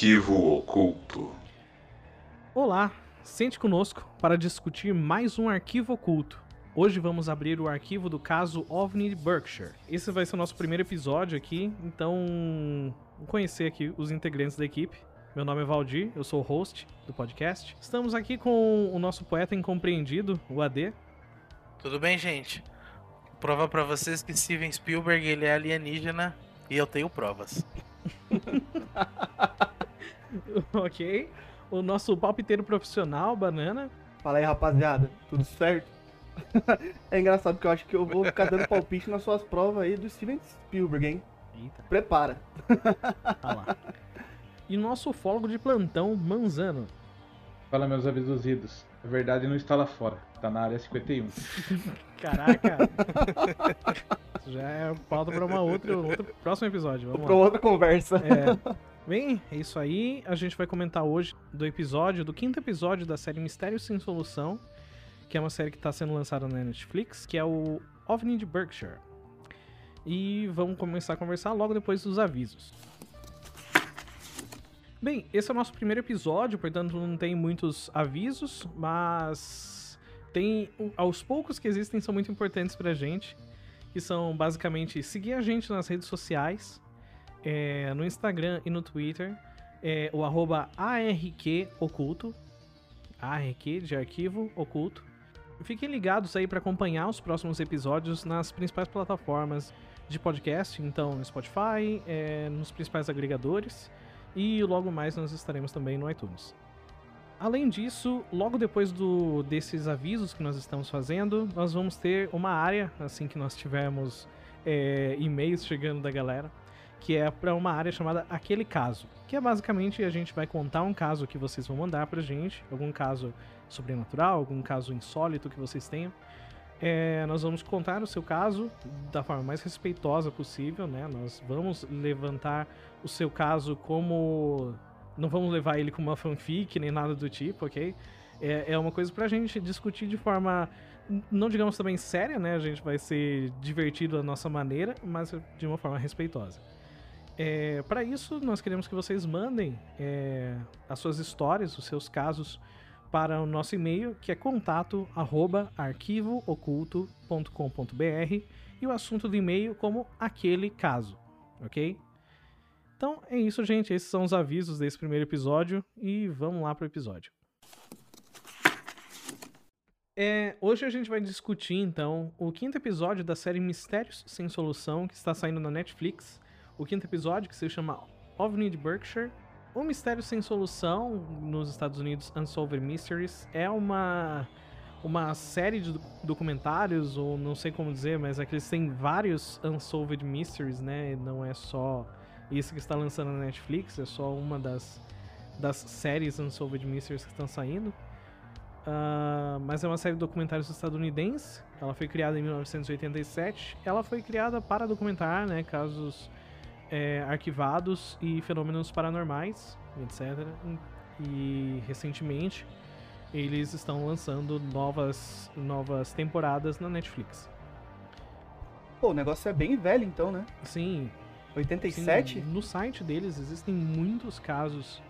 Arquivo Oculto. Olá, sente conosco para discutir mais um arquivo oculto. Hoje vamos abrir o arquivo do caso OVNI Berkshire. Esse vai ser o nosso primeiro episódio aqui, então conhecer aqui os integrantes da equipe. Meu nome é Valdir, eu sou o host do podcast. Estamos aqui com o nosso poeta incompreendido, o AD. Tudo bem, gente? Prova pra vocês que Steven Spielberg ele é alienígena e eu tenho provas. ok. O nosso palpiteiro profissional, Banana. Fala aí, rapaziada. Tudo certo? é engraçado que eu acho que eu vou ficar dando palpite nas suas provas aí do Steven Spielberg, hein? Eita, Prepara. tá lá. E o nosso ufólogo de plantão, Manzano. Fala, meus abduzidos. A verdade não está lá fora, tá na área 51. Caraca! Isso já é pauta para uma outra, outro próximo episódio. Vamos Pra lá. outra conversa. É. Bem, é isso aí. A gente vai comentar hoje do episódio, do quinto episódio da série Mistérios Sem Solução, que é uma série que está sendo lançada na Netflix, que é o OVNI de Berkshire. E vamos começar a conversar logo depois dos avisos. Bem, esse é o nosso primeiro episódio, portanto não tem muitos avisos, mas tem aos poucos que existem são muito importantes pra gente, que são basicamente seguir a gente nas redes sociais, é, no Instagram e no Twitter, é, o arroba ARQOculto, ARQ de arquivo oculto. Fiquem ligados aí para acompanhar os próximos episódios nas principais plataformas de podcast, então no Spotify, é, nos principais agregadores e logo mais nós estaremos também no iTunes. Além disso, logo depois do, desses avisos que nós estamos fazendo, nós vamos ter uma área, assim que nós tivermos é, e-mails chegando da galera, que é para uma área chamada Aquele Caso, que é basicamente a gente vai contar um caso que vocês vão mandar pra gente, algum caso sobrenatural, algum caso insólito que vocês tenham. É, nós vamos contar o seu caso da forma mais respeitosa possível, né? Nós vamos levantar o seu caso como. Não vamos levar ele como uma fanfic nem nada do tipo, ok? É, é uma coisa pra gente discutir de forma, não digamos também séria, né? A gente vai ser divertido da nossa maneira, mas de uma forma respeitosa. É, para isso, nós queremos que vocês mandem é, as suas histórias, os seus casos, para o nosso e-mail, que é contato arroba arquivooculto.com.br e o assunto do e-mail como aquele caso, ok? Então é isso, gente. Esses são os avisos desse primeiro episódio e vamos lá pro episódio. É, hoje a gente vai discutir então o quinto episódio da série Mistérios Sem Solução, que está saindo na Netflix. O quinto episódio, que se chama OVNI de Berkshire. O Mistério Sem Solução, nos Estados Unidos, Unsolved Mysteries, é uma, uma série de doc- documentários, ou não sei como dizer, mas é que eles têm vários Unsolved Mysteries, né? Não é só isso que está lançando na Netflix, é só uma das, das séries Unsolved Mysteries que estão saindo. Ah, mas é uma série de documentários estadunidense. Ela foi criada em 1987. Ela foi criada para documentar né, casos é, arquivados e fenômenos paranormais, etc. E recentemente eles estão lançando novas, novas temporadas na Netflix. Pô, o negócio é bem velho então, né? Sim, 87? Sim, no site deles existem muitos casos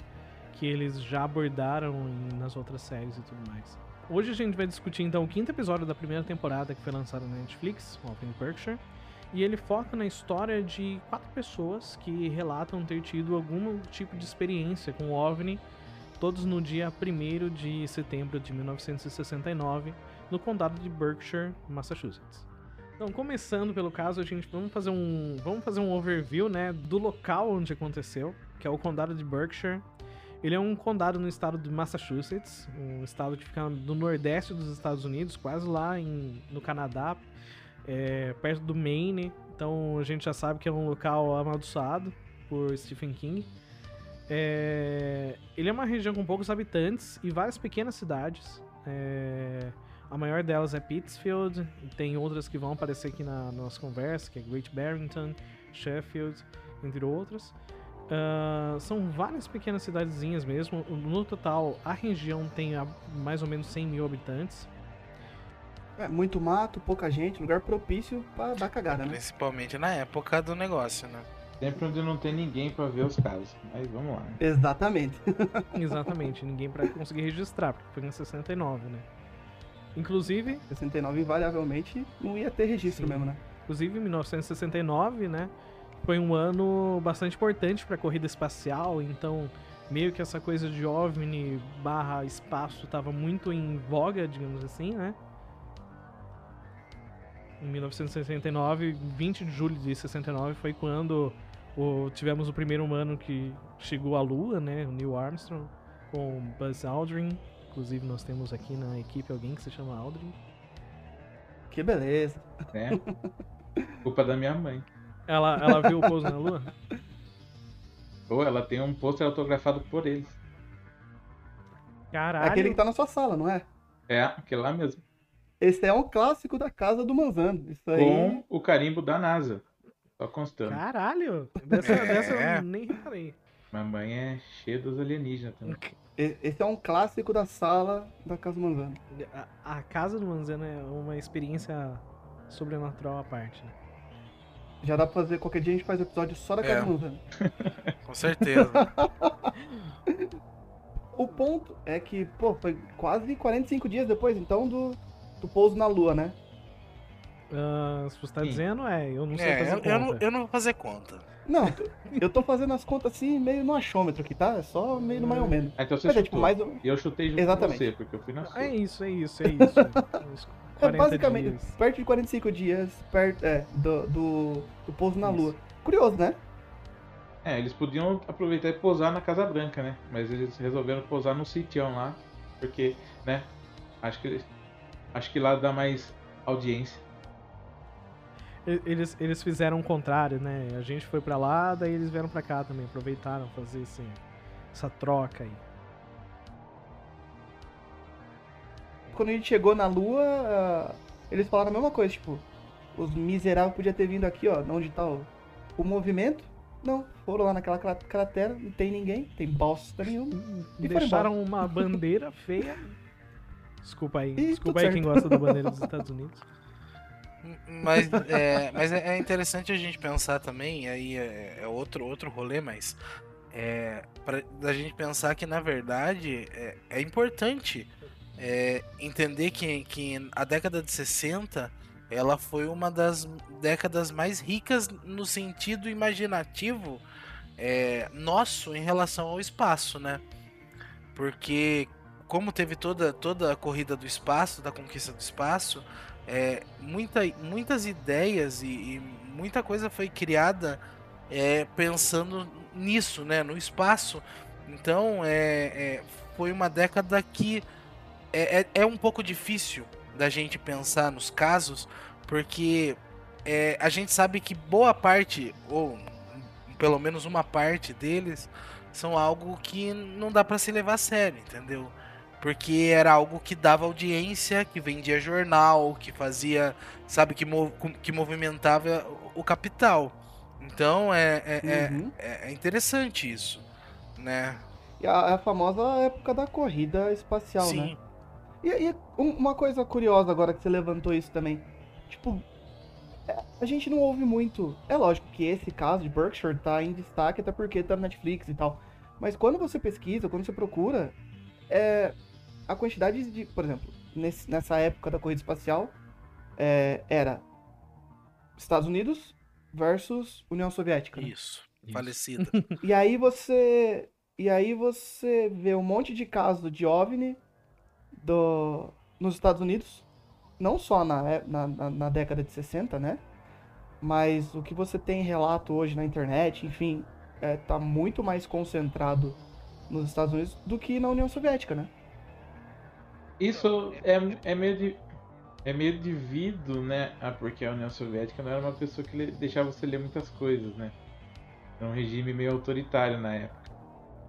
que eles já abordaram em- nas outras séries e tudo mais. Hoje a gente vai discutir então o quinto episódio da primeira temporada que foi lançada na Netflix, Open Berkshire, e ele foca na história de quatro pessoas que relatam ter tido algum tipo de experiência com o OVNI, todos no dia 1 de setembro de 1969, no condado de Berkshire, Massachusetts. Então, começando pelo caso, a gente vamos fazer um, vamos fazer um overview, né, do local onde aconteceu, que é o condado de Berkshire. Ele é um condado no estado de Massachusetts, um estado que fica no nordeste dos Estados Unidos, quase lá em, no Canadá, é, perto do Maine. Então a gente já sabe que é um local amaldiçoado por Stephen King. É, ele é uma região com poucos habitantes e várias pequenas cidades. É, a maior delas é Pittsfield, tem outras que vão aparecer aqui na nossa conversa, que é Great Barrington, Sheffield, entre outras. Ah, são várias pequenas cidadezinhas mesmo. No total, a região tem mais ou menos 100 mil habitantes. É, muito mato, pouca gente, lugar propício pra dar cagada, né? Principalmente na época do negócio, né? Sempre onde não tem ninguém pra ver os casos. Mas vamos lá. né? Exatamente. Exatamente, ninguém pra conseguir registrar, porque foi em 69, né? Inclusive, 69 invariavelmente não ia ter registro Sim. mesmo, né? inclusive 1969, né? Foi um ano bastante importante para a corrida espacial, então meio que essa coisa de OVNI barra espaço tava muito em voga, digamos assim, né? Em 1969, 20 de julho de 69 foi quando o- tivemos o primeiro humano que chegou à Lua, né? O Neil Armstrong, com Buzz Aldrin. Inclusive nós temos aqui na equipe alguém que se chama Aldrin. Que beleza. Né? Culpa da minha mãe. Ela, ela viu o pouso na Lua? Ou ela tem um pôster autografado por eles. É Caralho. aquele que tá na sua sala, não é? É, aquele lá mesmo. Esse é um clássico da casa do Manzano. Isso aí. Com o carimbo da NASA. Só constando. Caralho! Dessa, É. dessa eu nem reparei. Mamãe é cheia dos alienígenas também. Esse é um clássico da sala da casa do Manzano. A, a casa do Manzano é uma experiência sobrenatural à parte. Né? Já dá pra fazer, qualquer dia a gente faz episódio só da casa É. do Manzano. Com certeza. O ponto é que, pô, foi quase 45 dias depois, então, do, do pouso na Lua, né? Ah, se você tá Sim. dizendo, é, eu não sei É, fazer eu, conta. eu não, eu não vou fazer conta. Não, eu tô fazendo as contas assim, meio no achômetro aqui, tá? É só meio no mais ou menos. Ah, então você Mas é chutou. tipo mais ou E eu chutei junto Exatamente. com você, porque eu fui na sua. É isso, é isso, é isso. É 40 basicamente dias. perto de 45 dias perto, é, do, do, do pouso na Isso. Lua. Curioso, né? É, eles podiam aproveitar e pousar na Casa Branca, né? Mas eles resolveram pousar no sitião lá, porque, né? Acho que acho que lá dá mais audiência. Eles, eles fizeram o contrário, né? A gente foi pra lá, daí eles vieram pra cá também. Aproveitaram fazer esse, essa troca aí. Quando a gente chegou na Lua, ah, eles falaram a mesma coisa, tipo, os miseráveis podiam ter vindo aqui, ó, onde tá o, o movimento. Não, foram lá naquela cra- cratera, não tem ninguém, tem bosta nenhuma. E Deixaram uma bandeira feia. Desculpa aí, E desculpa aí quem certo. gosta da bandeira dos Estados Unidos. Mas, é, mas é é interessante a gente pensar também, aí é, é outro, outro rolê, mas é, pra, da gente pensar que na verdade é, é importante é, entender que, que a década de 60 ela foi uma das décadas mais ricas no sentido imaginativo é, nosso em relação ao espaço, né? Porque como teve toda, toda a corrida do espaço, da conquista do espaço, é, muita, muitas ideias e, e muita coisa foi criada é, pensando nisso, né, no espaço. Então, é, é, foi uma década que é, é, é um pouco difícil da gente pensar nos casos, porque é, a gente sabe que boa parte, ou pelo menos uma parte deles, são algo que não dá para se levar a sério, entendeu? Porque era algo que dava audiência, que vendia jornal, que fazia, sabe, que, mov- que movimentava o capital. Então é, é, é- Uhum. é- é interessante isso, né? E a, a famosa época da corrida espacial, né? Sim. E, e um- uma coisa curiosa agora que você levantou isso também. Tipo, é, a gente não ouve muito. É lógico que esse caso de Berkshire tá em destaque até porque tá no Netflix e tal. Mas quando você pesquisa, quando você procura, é, a quantidade de, por exemplo, nesse- nessa época da corrida espacial, é, era Estados Unidos versus União Soviética. né? Isso. Falecida. E aí você. E aí você vê um monte de casos de OVNI do, nos Estados Unidos. Não só na, é- na, na, na década de 60, né? Mas o que você tem em relato hoje na internet, enfim, é, tá muito mais concentrado nos Estados Unidos do que na União Soviética, né? Isso é, é meio de. É meio devido, né? A porque a União Soviética não era uma pessoa que deixava você ler muitas coisas, né? Era um regime meio autoritário na época.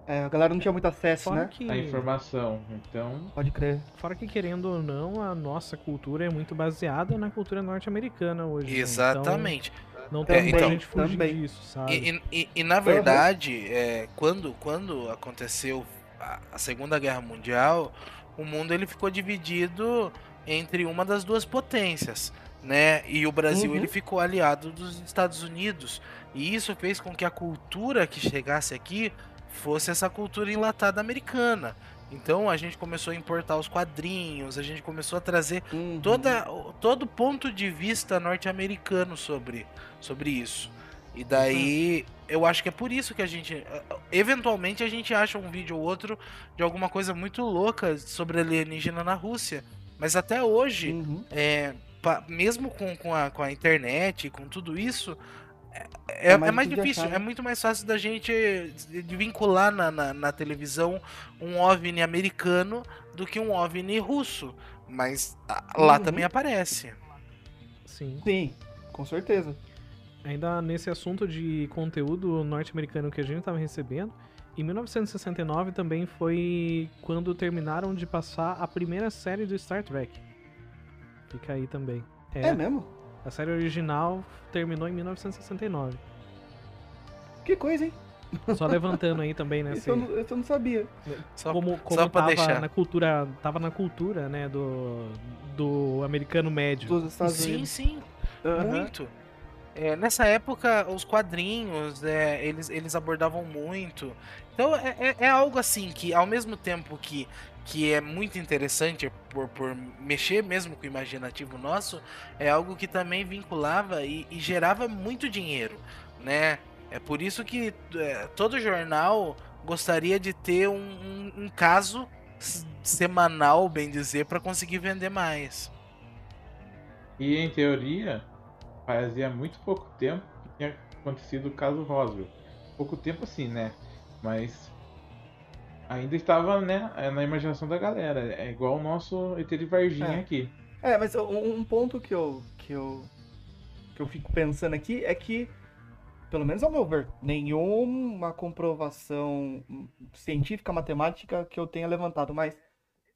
É, a galera não tinha muito acesso, Fora né? que, A informação. Então, Pode crer. fora que, querendo ou não, a nossa cultura é muito baseada na cultura norte-americana hoje. né? Exatamente. Então, não tem É, então- a gente fugir Também. disso, sabe? E, e- e- e, na verdade, é, quando, quando aconteceu a, a Segunda Guerra Mundial, o mundo ele ficou dividido entre uma das duas potências. né? E o Brasil Uhum. ele ficou aliado dos Estados Unidos. E isso fez com que a cultura que chegasse aqui fosse essa cultura enlatada americana. Então a gente começou a importar os quadrinhos, a gente começou a trazer Uhum. toda, todo ponto de vista norte-americano sobre, sobre isso. E daí eu acho que é por isso que a gente. Eventualmente a gente acha um vídeo ou outro de alguma coisa muito louca sobre alienígena na Rússia. Mas até hoje, Uhum. é, pa- mesmo com, com, a, com a internet, com tudo isso, é, é- É é mais mais, difícil achar, É né? muito mais fácil da gente de vincular na, na, na televisão um OVNI americano do que um OVNI russo. Mas ah, lá Uhum. também aparece. Sim. Sim, com certeza. Ainda nesse assunto de conteúdo norte-americano que a gente estava recebendo, em 1969 também foi quando terminaram de passar a primeira série do Star Trek. Fica aí também. É, mesmo? A série original terminou em 1969. Que coisa, hein? Só levantando aí também, né? Isso eu, não, eu não sabia. Só, como como só pra tava deixar. na cultura, tava na cultura, né, do, do americano médio. Dos Estados Sim, Unidos. sim. Aham. Muito. É, nessa época, os quadrinhos, é, eles, eles abordavam muito. Então, é, é- é algo assim que, ao mesmo tempo que, que é muito interessante por, por mexer mesmo com o imaginativo nosso, é algo que também vinculava e, e gerava muito dinheiro, né? É por isso que é, todo jornal gostaria de ter um, um- um caso semanal, bem dizer, para conseguir vender mais. E em teoria, fazia muito pouco tempo que tinha acontecido o caso Roswell. Pouco tempo assim, né? Mas ainda estava, né, na imaginação da galera. É igual o nosso ET de Varginha É. aqui. É, mas um, ponto que eu, que eu que eu fico pensando aqui é que, pelo menos ao meu ver, nenhuma comprovação científica, matemática que eu tenha levantado, mas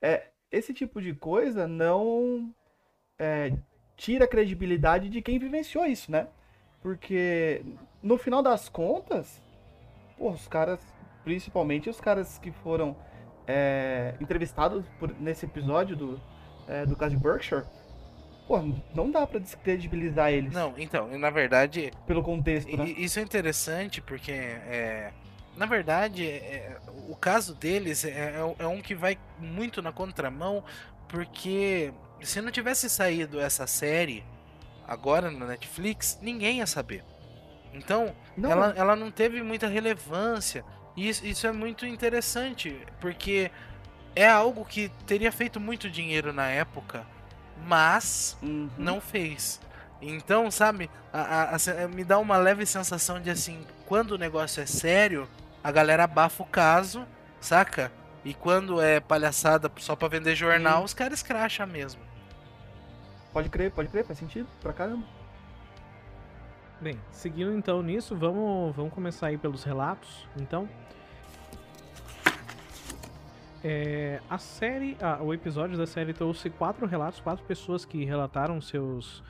é, esse tipo de coisa não é, tira a credibilidade de quem vivenciou isso, né? Porque no final das contas, pô, os caras, principalmente os caras que foram é, entrevistados por- nesse episódio do, é, do caso de Berkshire, pô, não dá pra descredibilizar eles Não, então, na verdade, pelo contexto, né? Isso é interessante porque, é, na verdade, é, o caso deles é, é- é um que vai muito na contramão, porque se não tivesse saído essa série agora na Netflix, ninguém ia saber. Então, Não, ela, ela não teve muita relevância. E isso, isso é muito interessante, porque é algo que teria feito muito dinheiro na época, mas Uhum. não fez. Então, sabe, a- a- a me dá uma leve sensação de assim, quando o negócio é sério, a galera abafa o caso, saca? E quando é palhaçada só pra vender jornal, Sim. os caras cracham mesmo. Pode crer, pode crer, faz sentido pra caramba. Bem, seguindo então nisso, vamos, vamos começar aí pelos relatos, então. É, a série, ah, o episódio da série trouxe quatro relatos, quatro pessoas que relataram seus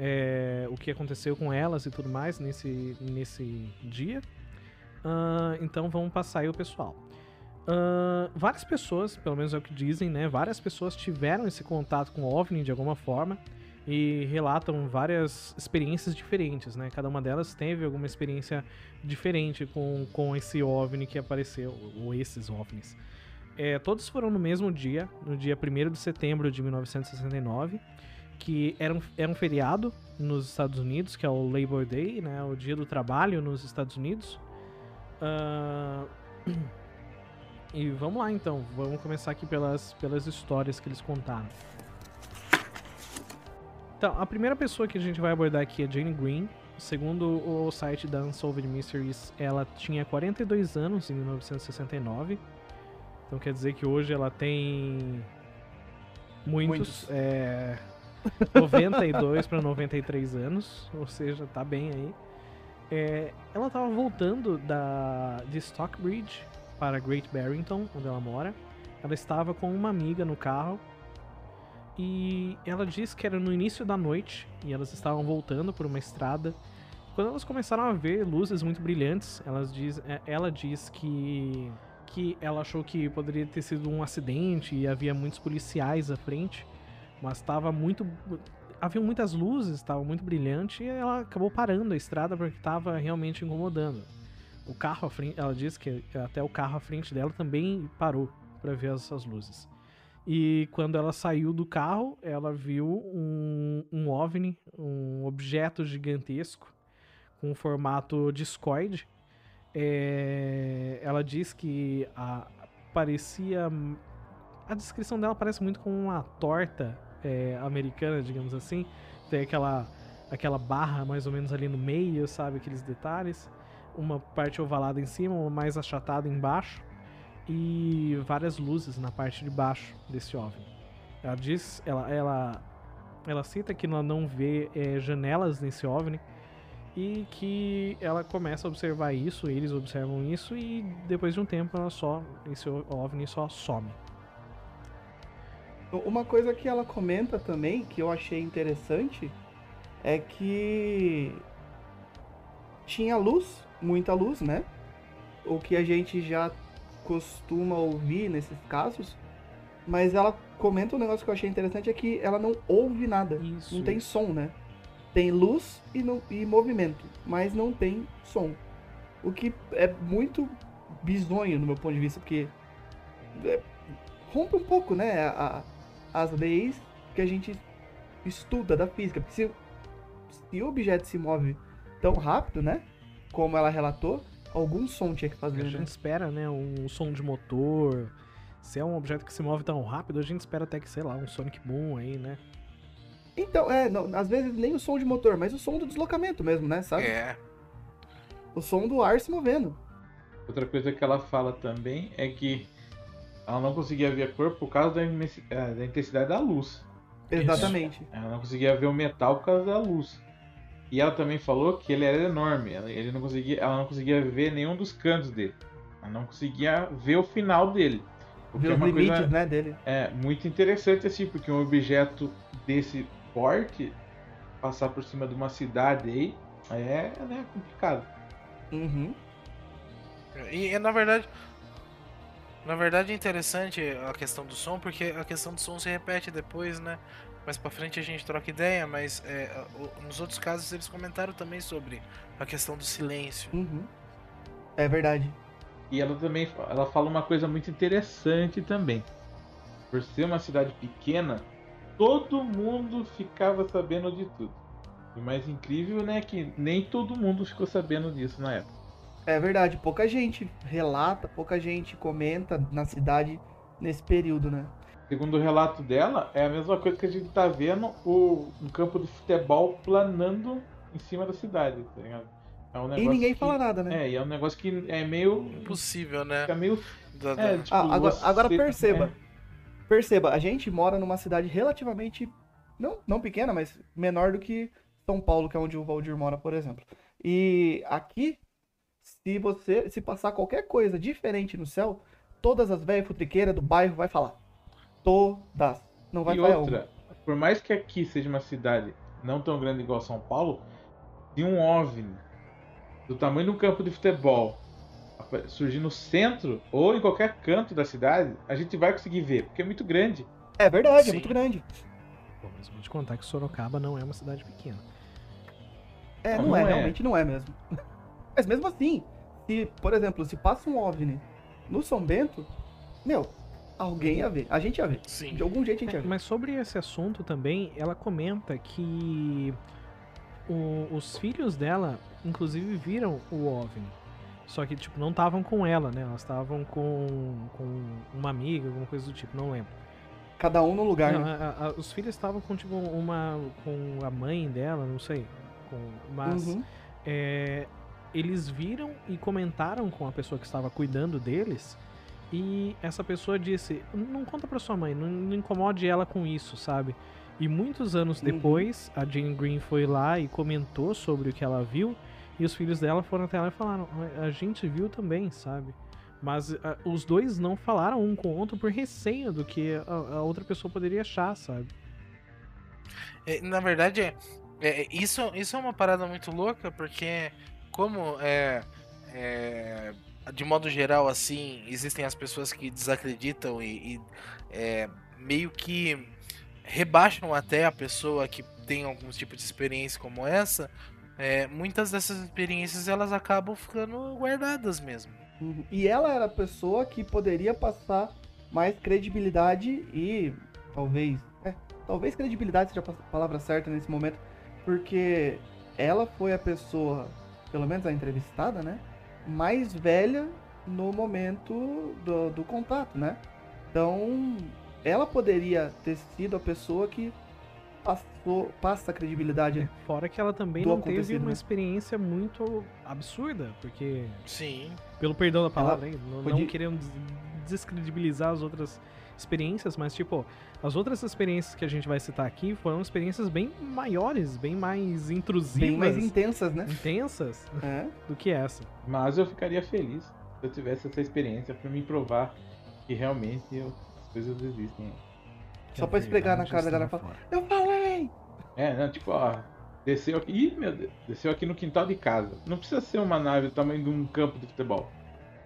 é, o que aconteceu com elas e tudo mais nesse, nesse dia. Ah, então vamos passar aí o pessoal. Ah, várias pessoas, pelo menos é o que dizem, né? Várias pessoas tiveram esse contato com o OVNI de alguma forma e relatam várias experiências diferentes, né? Cada uma delas teve alguma experiência diferente com, com esse OVNI que apareceu, ou esses OVNIs. É, todos foram no mesmo dia, no dia 1 de setembro de 1969, que era um, era um feriado nos Estados Unidos, que é o Labor Day, né? O dia do trabalho nos Estados Unidos. Ah, E vamos lá então, vamos começar aqui pelas, pelas histórias que eles contaram. Então, a primeira pessoa que a gente vai abordar aqui é Jane Green. Segundo o site da Unsolved Mysteries, ela tinha 42 anos em 1969. Então quer dizer que hoje ela tem muitos, Muitos. é, 92 para 93 anos, ou seja, tá bem aí. É, ela tava voltando da, de Stockbridge para Great Barrington, onde ela mora. Ela estava com uma amiga no carro e ela disse que era no início da noite e elas estavam voltando por uma estrada. Quando elas começaram a ver luzes muito brilhantes, elas diz, é, ela diz que que ela achou que poderia ter sido um acidente e havia muitos policiais à frente, mas estava muito havia muitas luzes, estava muito brilhante e ela acabou parando a estrada porque estava realmente incomodando. O carro à frente, ela disse que até o carro à frente dela também parou para ver essas luzes. E quando ela saiu do carro, ela viu um, um OVNI, um objeto gigantesco com formato discoide. É, ela diz que a, parecia. A descrição dela parece muito como uma torta é, americana, digamos assim. Tem aquela, aquela barra mais ou menos ali no meio, sabe? Aqueles detalhes. Uma parte ovalada em cima, uma mais achatada embaixo e várias luzes na parte de baixo desse OVNI. Ela diz, ela, ela, ela cita que ela não vê é, janelas nesse OVNI e que ela começa a observar isso, eles observam isso e depois de um tempo ela só, esse OVNI só some. Uma coisa que ela comenta também, que eu achei interessante, é que tinha luz, muita luz, né? O que a gente já costuma ouvir nesses casos, mas ela comenta um negócio que eu achei interessante é que ela não ouve nada. Isso. Não tem som, né? Tem luz e, e movimento, mas não tem som. O que é muito bizonho no meu ponto de vista, porque é, rompe um pouco, né, a, as leis que a gente estuda da física. Porque se, se o objeto se move tão rápido, né, como ela relatou, algum som tinha que fazer. A gente né? espera, né, um som de motor. Se é um objeto que se move tão rápido, a gente espera até que, sei lá, um Sonic Boom aí, né? Então, é, não, às vezes nem o som de motor, mas o som do deslocamento mesmo, né, sabe? É. O som do ar se movendo. Outra coisa que ela fala também é que ela não conseguia ver a cor por causa da, imensi- eh, da intensidade da luz. Exatamente. Ela não conseguia ver o metal por causa da luz. E ela também falou que ele era enorme. Ela, ele não conseguia, ela não conseguia ver nenhum dos cantos dele. Ela não conseguia ver o final dele. O que Ver é os uma limites, coisa né, dele. é, muito interessante assim, porque um objeto desse porte passar por cima de uma cidade aí é né, complicado. Uhum. E, e, na verdade. Na verdade é interessante a questão do som, porque a questão do som se repete depois, né? Mais pra frente a gente troca ideia, mas é, o- nos outros casos eles comentaram também sobre a questão do silêncio. Uhum. É verdade. E ela também ela fala uma coisa muito interessante também. Por ser uma cidade pequena, todo mundo ficava sabendo de tudo. E o mais incrível, né, é que nem todo mundo ficou sabendo disso na época. É verdade. Pouca gente relata, pouca gente comenta na cidade nesse período, né? Segundo o relato dela, é a mesma coisa que a gente tá vendo o, um campo de futebol planando em cima da cidade, tá ligado? É um E ninguém que- fala nada, né? É, e é um negócio que é meio. Impossível, né? Fica meio. Da- da- É, tipo, Ah, agora, agora perceba. é. Perceba, a gente mora numa cidade relativamente. Não, não pequena, mas menor do que São Paulo, que é onde o Valdir mora, por exemplo. E aqui, se você. Se passar qualquer coisa diferente no céu, todas as velhas futriqueiras do bairro vai falar. Todas. Não vai e falhar outra, por mais que aqui seja uma cidade não tão grande igual São Paulo, se um OVNI do tamanho de um campo de futebol surgir no centro ou em qualquer canto da cidade, a gente vai conseguir ver, porque é muito grande. É verdade, Sim. é muito grande. Pô, mas vou te contar que Sorocaba não é uma cidade pequena. É, Não, não, não é, é. realmente não é mesmo. Mas mesmo assim, se, por exemplo, se passa um OVNI no São Bento, meu, alguém ia ver. A gente ia ver. Sim. De algum jeito a gente ia É, ver. mas sobre esse assunto também, ela comenta que o- os filhos dela, inclusive, viram o OVNI. Só que, tipo, não estavam com ela, né? Elas estavam com, com uma amiga, alguma coisa do tipo, não lembro. Cada um no lugar, Não, né? a- a- os filhos estavam com, tipo, uma. com a mãe dela, não sei. Com, mas Uhum. é, eles viram e comentaram com a pessoa que estava cuidando deles. E essa pessoa disse: Não conta pra sua mãe, não, não incomode ela com isso, sabe? E muitos anos Uhum. depois, a Jane Green foi lá e comentou sobre o que ela viu. E os filhos dela foram até lá e falaram: A gente viu também, sabe? Mas ah, os dois não falaram um com o outro por receio do que a, a outra pessoa poderia achar, sabe? É, na verdade, é, é, isso, isso é uma parada muito louca, porque como é, é, de modo geral, assim, existem as pessoas que desacreditam e, e, é, meio que rebaixam até a pessoa que tem algum tipo de experiência como essa, é, muitas dessas experiências elas acabam ficando guardadas mesmo. Uhum. E ela era a pessoa que poderia passar mais credibilidade e talvez. É, talvez credibilidade seja a palavra certa nesse momento, porque ela foi a pessoa, pelo menos a entrevistada, né? Mais velha no momento do, do contato, né? Então, ela poderia ter sido a pessoa que passou, passa a credibilidade. É, fora que ela também não teve uma né? experiência muito absurda, porque. Sim. Pelo perdão da palavra, hein, não, podia... não querendo descredibilizar as outras experiências, mas tipo, as outras experiências que a gente vai citar aqui foram experiências bem maiores, bem mais intrusivas. Bem mais intensas, né? Intensas é. do que essa. Mas eu ficaria feliz se eu tivesse essa experiência para me provar que realmente eu, as coisas existem. Só pra esfregar na cara da galera e falar, eu falei! É, não, tipo, ó, desceu aqui. Ih, meu Deus, desceu aqui no quintal de casa. Não precisa ser uma nave do tamanho de um campo de futebol.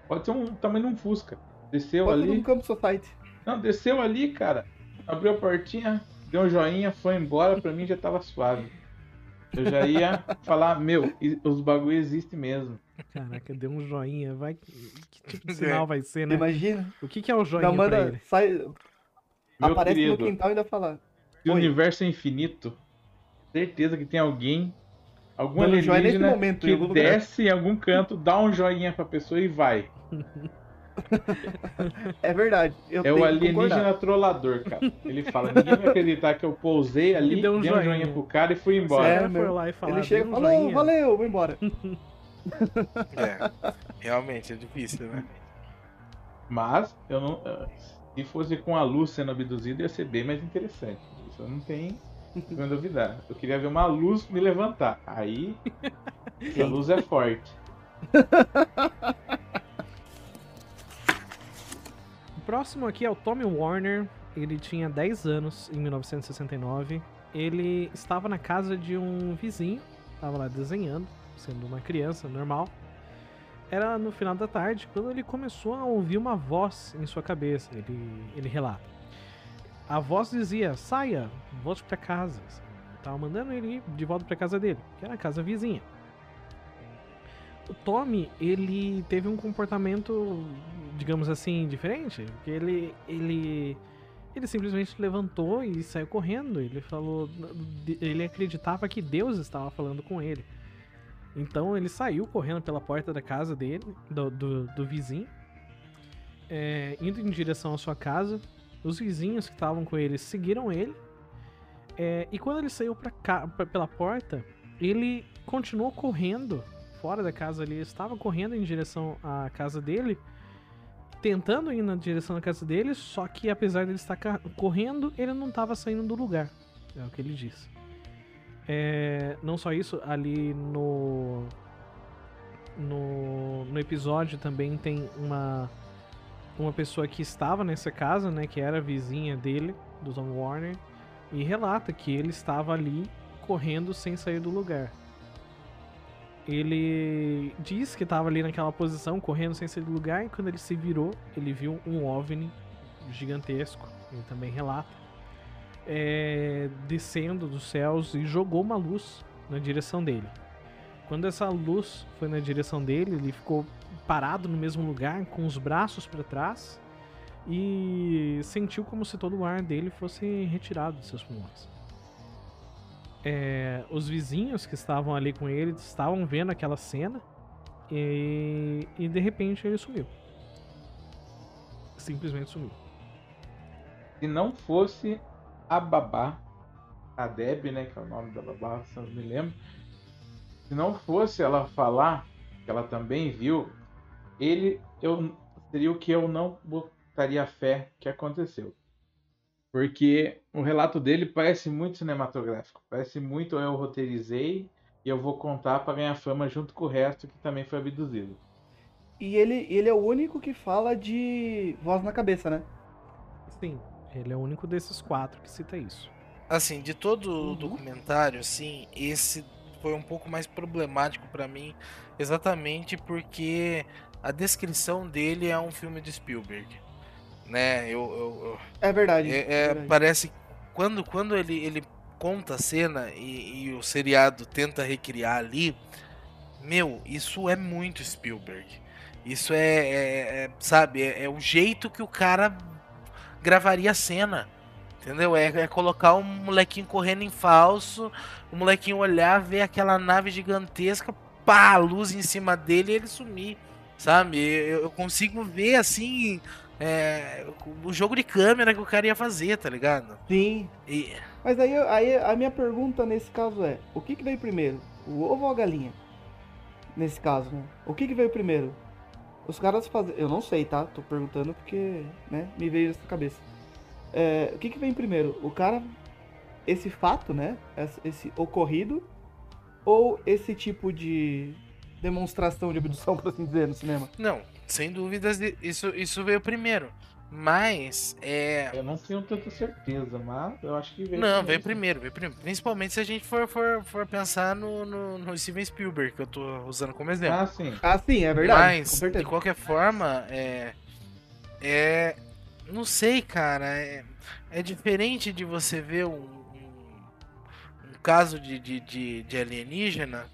Pode ser um tamanho de um Fusca. Desceu Pode ali. um campo society. Não, desceu ali, cara. Abriu a portinha, deu um joinha, foi embora, pra mim já tava suave. Eu já ia falar, meu, os bagulho existem mesmo. Caraca, deu um joinha, vai. Que tipo de sinal vai ser, né? Imagina. O que, que é o joinha manda, pra ele? Sai, meu aparece querido, no quintal e ainda fala. Se o universo é infinito, certeza que tem alguém, algum Dando alienígena momento, que desce em algum canto, dá um joinha pra pessoa e vai. é verdade. é o alienígena trollador, cara. Ele fala: ninguém vai acreditar que eu pousei ali, deu um, dei um joinha. pro cara e fui embora. É, foi lá e falar, Ele chega e fala: um valeu, vou embora. é, realmente é difícil, né? Mas, eu não. Se fosse com a luz sendo abduzida, ia ser bem mais interessante. Isso não tem como duvidar. Eu queria ver uma luz me levantar. Aí, a luz é forte. Próximo aqui é o Tommy Warner. Ele tinha 10 anos em 1969. Ele estava na casa de um vizinho, estava lá desenhando, sendo uma criança normal. Era no final da tarde quando ele começou a ouvir uma voz em sua cabeça. Ele, ele relata. A voz dizia: saia, volte para casa. Tava mandando ele ir de volta para casa dele, que era a casa vizinha. O Tommy, ele teve um comportamento digamos assim, diferente. Porque ele, ele, ele simplesmente levantou e saiu correndo. Ele falou, ele acreditava que Deus estava falando com ele. Então ele saiu correndo pela porta da casa dele, do, do, do vizinho, é, indo em direção à sua casa. Os vizinhos que estavam com ele seguiram ele. É, e quando ele saiu pra cá, pra, pela porta, ele continuou correndo fora da casa ali. Estava correndo em direção à casa dele tentando ir na direção da casa dele, só que apesar de ele estar correndo, ele não estava saindo do lugar. É o que ele disse. É, não só isso, ali no, no, no episódio também tem uma uma pessoa que estava nessa casa, né, que era vizinha dele, do Tom Warner, e relata que ele estava ali correndo sem sair do lugar ele diz que estava ali naquela posição, correndo sem sair do lugar, e quando ele se virou, ele viu um OVNI gigantesco, ele também relata, é, descendo dos céus e jogou uma luz na direção dele. Quando essa luz foi na direção dele, ele ficou parado no mesmo lugar, com os braços para trás, e sentiu como se todo o ar dele fosse retirado de seus pulmões é, os vizinhos que estavam ali com ele estavam vendo aquela cena e, e de repente ele sumiu. Simplesmente sumiu. Se não fosse a babá, a Deb, né, que é o nome da babá, se não me lembro, se não fosse ela falar que ela também viu, ele eu seria o que eu não botaria fé que aconteceu. Porque o relato dele parece muito cinematográfico. Parece muito eu roteirizei e eu vou contar para ganhar fama junto com o resto que também foi abduzido. E ele, ele é o único que fala de voz na cabeça, né? Sim, ele é o único desses quatro que cita isso. Assim, de todo uhum. o documentário, sim, esse foi um pouco mais problemático para mim, exatamente porque a descrição dele é um filme de Spielberg né? Eu, eu, eu é verdade, é, é verdade. Parece quando, quando ele, ele conta a cena e, e o seriado tenta recriar ali, meu, isso é muito Spielberg. Isso é, é- é, sabe, é, é o jeito que o cara gravaria a cena. Entendeu? É, é colocar um molequinho correndo em falso, o molequinho olhar, ver aquela nave gigantesca, pá, a luz em cima dele e ele sumir. Sabe? Eu, eu consigo ver assim. É, o jogo de câmera que o cara ia fazer, tá ligado? Sim. E, Mas aí, aí a minha pergunta nesse caso é: o que, que veio primeiro? O ovo ou a galinha? Nesse caso, né? O que, que veio primeiro? Os caras fazem. Eu não sei, tá? Tô perguntando porque, né? Me veio nessa cabeça. É, o que, que vem primeiro? O cara. Esse fato, né? Esse, esse ocorrido? Ou esse tipo de demonstração de abdução, por assim dizer, no cinema? não, sem dúvidas, isso, isso veio primeiro. Mas, é. Eu não tenho tanta certeza, mas eu acho que veio. Não, veio primeiro, veio primeiro. Principalmente se a gente for, for, for pensar no, no, no Steven Spielberg, que eu tô usando como exemplo. Ah, sim. Ah, sim, é verdade. Mas, de qualquer forma, é. É. Não sei, cara. É, é diferente de você ver um, um, um caso de, de, de, de alienígena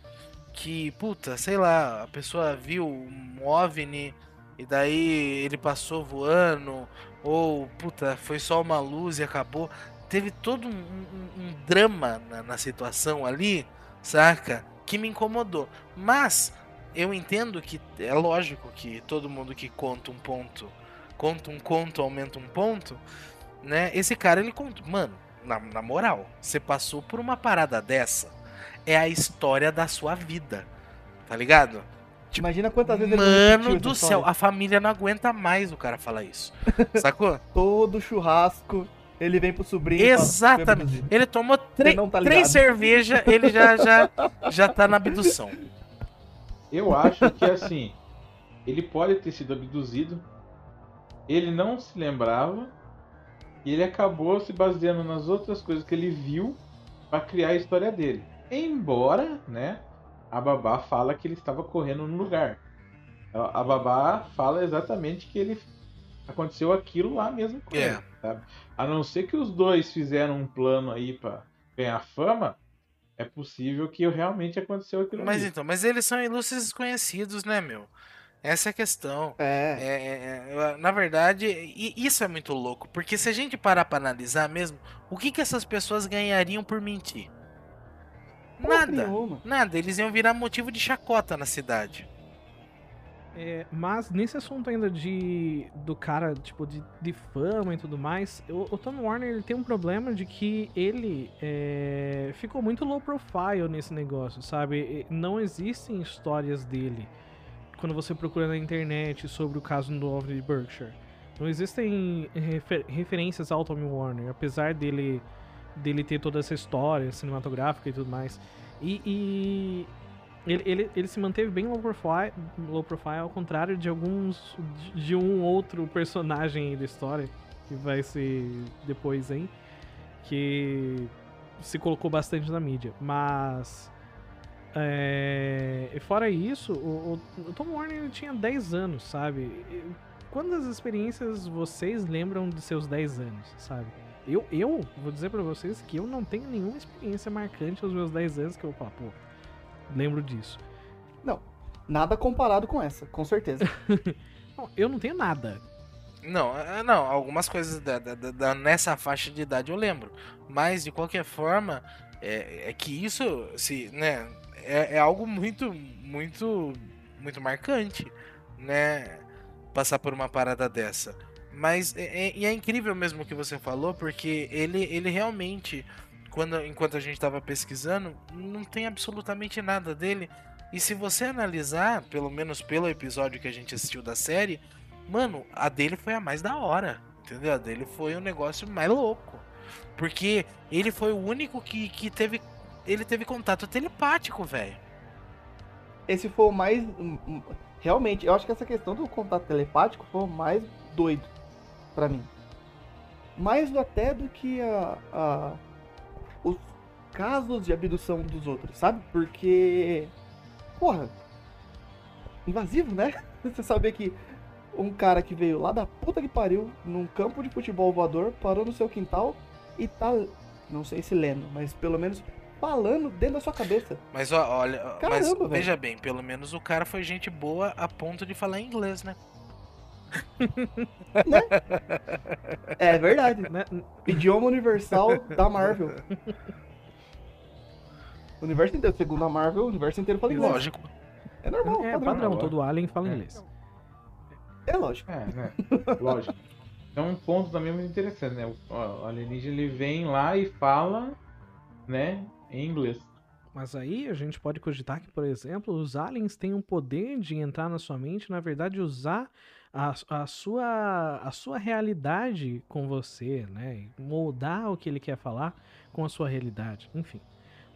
que, puta, sei lá, a pessoa viu um OVNI e daí ele passou voando, ou, puta, foi só uma luz e acabou. Teve todo um, um- um drama na, na situação ali, saca? Que me incomodou. Mas eu entendo que é lógico que todo mundo que conta um ponto, conta um conto, aumenta um ponto, né? Esse cara ele conta, mano, na, na moral, você passou por uma parada dessa, é a história da sua vida, tá ligado? Imagina quantas vezes ele Mano essa do céu, a família não aguenta mais o cara falar isso, sacou? Todo churrasco, ele vem pro sobrinho. fala, "Fui Exatamente. abduzido." Ele tomou tá três cervejas, ele já, já, já tá na abdução. Eu acho que assim, ele pode ter sido abduzido, ele não se lembrava, e ele acabou se baseando nas outras coisas que ele viu pra criar a história dele. Embora, né, a babá fala que ele estava correndo no lugar. A babá fala exatamente que ele aconteceu aquilo lá mesmo com É. ele, sabe? A não ser que os dois fizeram um plano aí pra ganhar fama, é possível que realmente aconteceu aquilo Mas ali. então, mas eles são ilustres desconhecidos, né, meu? Essa é a questão. É. É, é, é, na verdade, e- isso é muito louco, porque se a gente parar pra analisar mesmo, o que que essas pessoas ganhariam por mentir? Nada. nenhuma. Nada, eles iam virar motivo de chacota na cidade. É, mas nesse assunto ainda de do cara, tipo, de, de fama e tudo mais, o, o Tom Warner ele tem um problema de que ele é, ficou muito low profile nesse negócio, sabe? Não existem histórias dele quando você procura na internet sobre o caso do OVNI de Berkshire. Não existem refer- referências ao Tom Warner, apesar dele dele ter toda essa história cinematográfica e tudo mais. E, e ele, ele, ele se manteve bem low profile, low profile, ao contrário de alguns. de, um outro personagem da história, que vai ser depois, hein? Que se colocou bastante na mídia. Mas. É, fora isso, o, o- Tom Warner tinha 10 anos, sabe? Quantas experiências vocês lembram de seus 10 anos, sabe? Eu, eu vou dizer pra vocês que eu não tenho nenhuma experiência marcante aos meus 10 anos que eu falo, pô, lembro disso. Nada comparado com essa, com certeza. Não, eu não tenho nada. Não, é, não, algumas coisas da, da- da- da- nessa faixa de idade eu lembro. Mas, de qualquer forma, é, é que isso, se, né, é, é algo muito, muito, muito marcante, né? Passar por uma parada dessa. Mas é, é- é incrível mesmo o que você falou, porque ele, ele realmente, quando, enquanto a gente estava pesquisando, não tem absolutamente nada dele. E se você analisar, pelo menos pelo episódio que a gente assistiu da série, Mano, a dele foi a mais da hora. Entendeu? A dele foi o negócio mais louco. Porque ele foi o único que, que teve. Ele teve contato telepático, velho. Esse foi o mais. Realmente, eu acho que essa questão do contato telepático foi o mais doido pra mim. Mais até do que a, a- os casos de abdução dos outros, sabe? Porque. Porra. Invasivo, né? Você saber que um cara que veio lá da puta que pariu, num campo de futebol voador, parou no seu quintal e tá, não sei se lendo, mas pelo menos falando dentro da sua cabeça. Mas ó, olha, Caramba, mas velho. veja bem, pelo menos o cara foi gente boa a ponto de falar inglês, né? É verdade. Né? Idioma universal da Marvel. O universo inteiro, segundo a Marvel, o universo inteiro fala inglês. Lógico. É normal, É padrão. padrão, todo alien fala É. inglês. É lógico. É, né? Lógico. Então um ponto também muito interessante, né? O o alienígena ele vem lá e fala, né, em inglês. Mas aí a gente pode cogitar que, por exemplo, os aliens têm um poder de entrar na sua mente, na verdade, usar a, a, sua, a sua realidade com você, né? Moldar o que ele quer falar com a sua realidade. Enfim.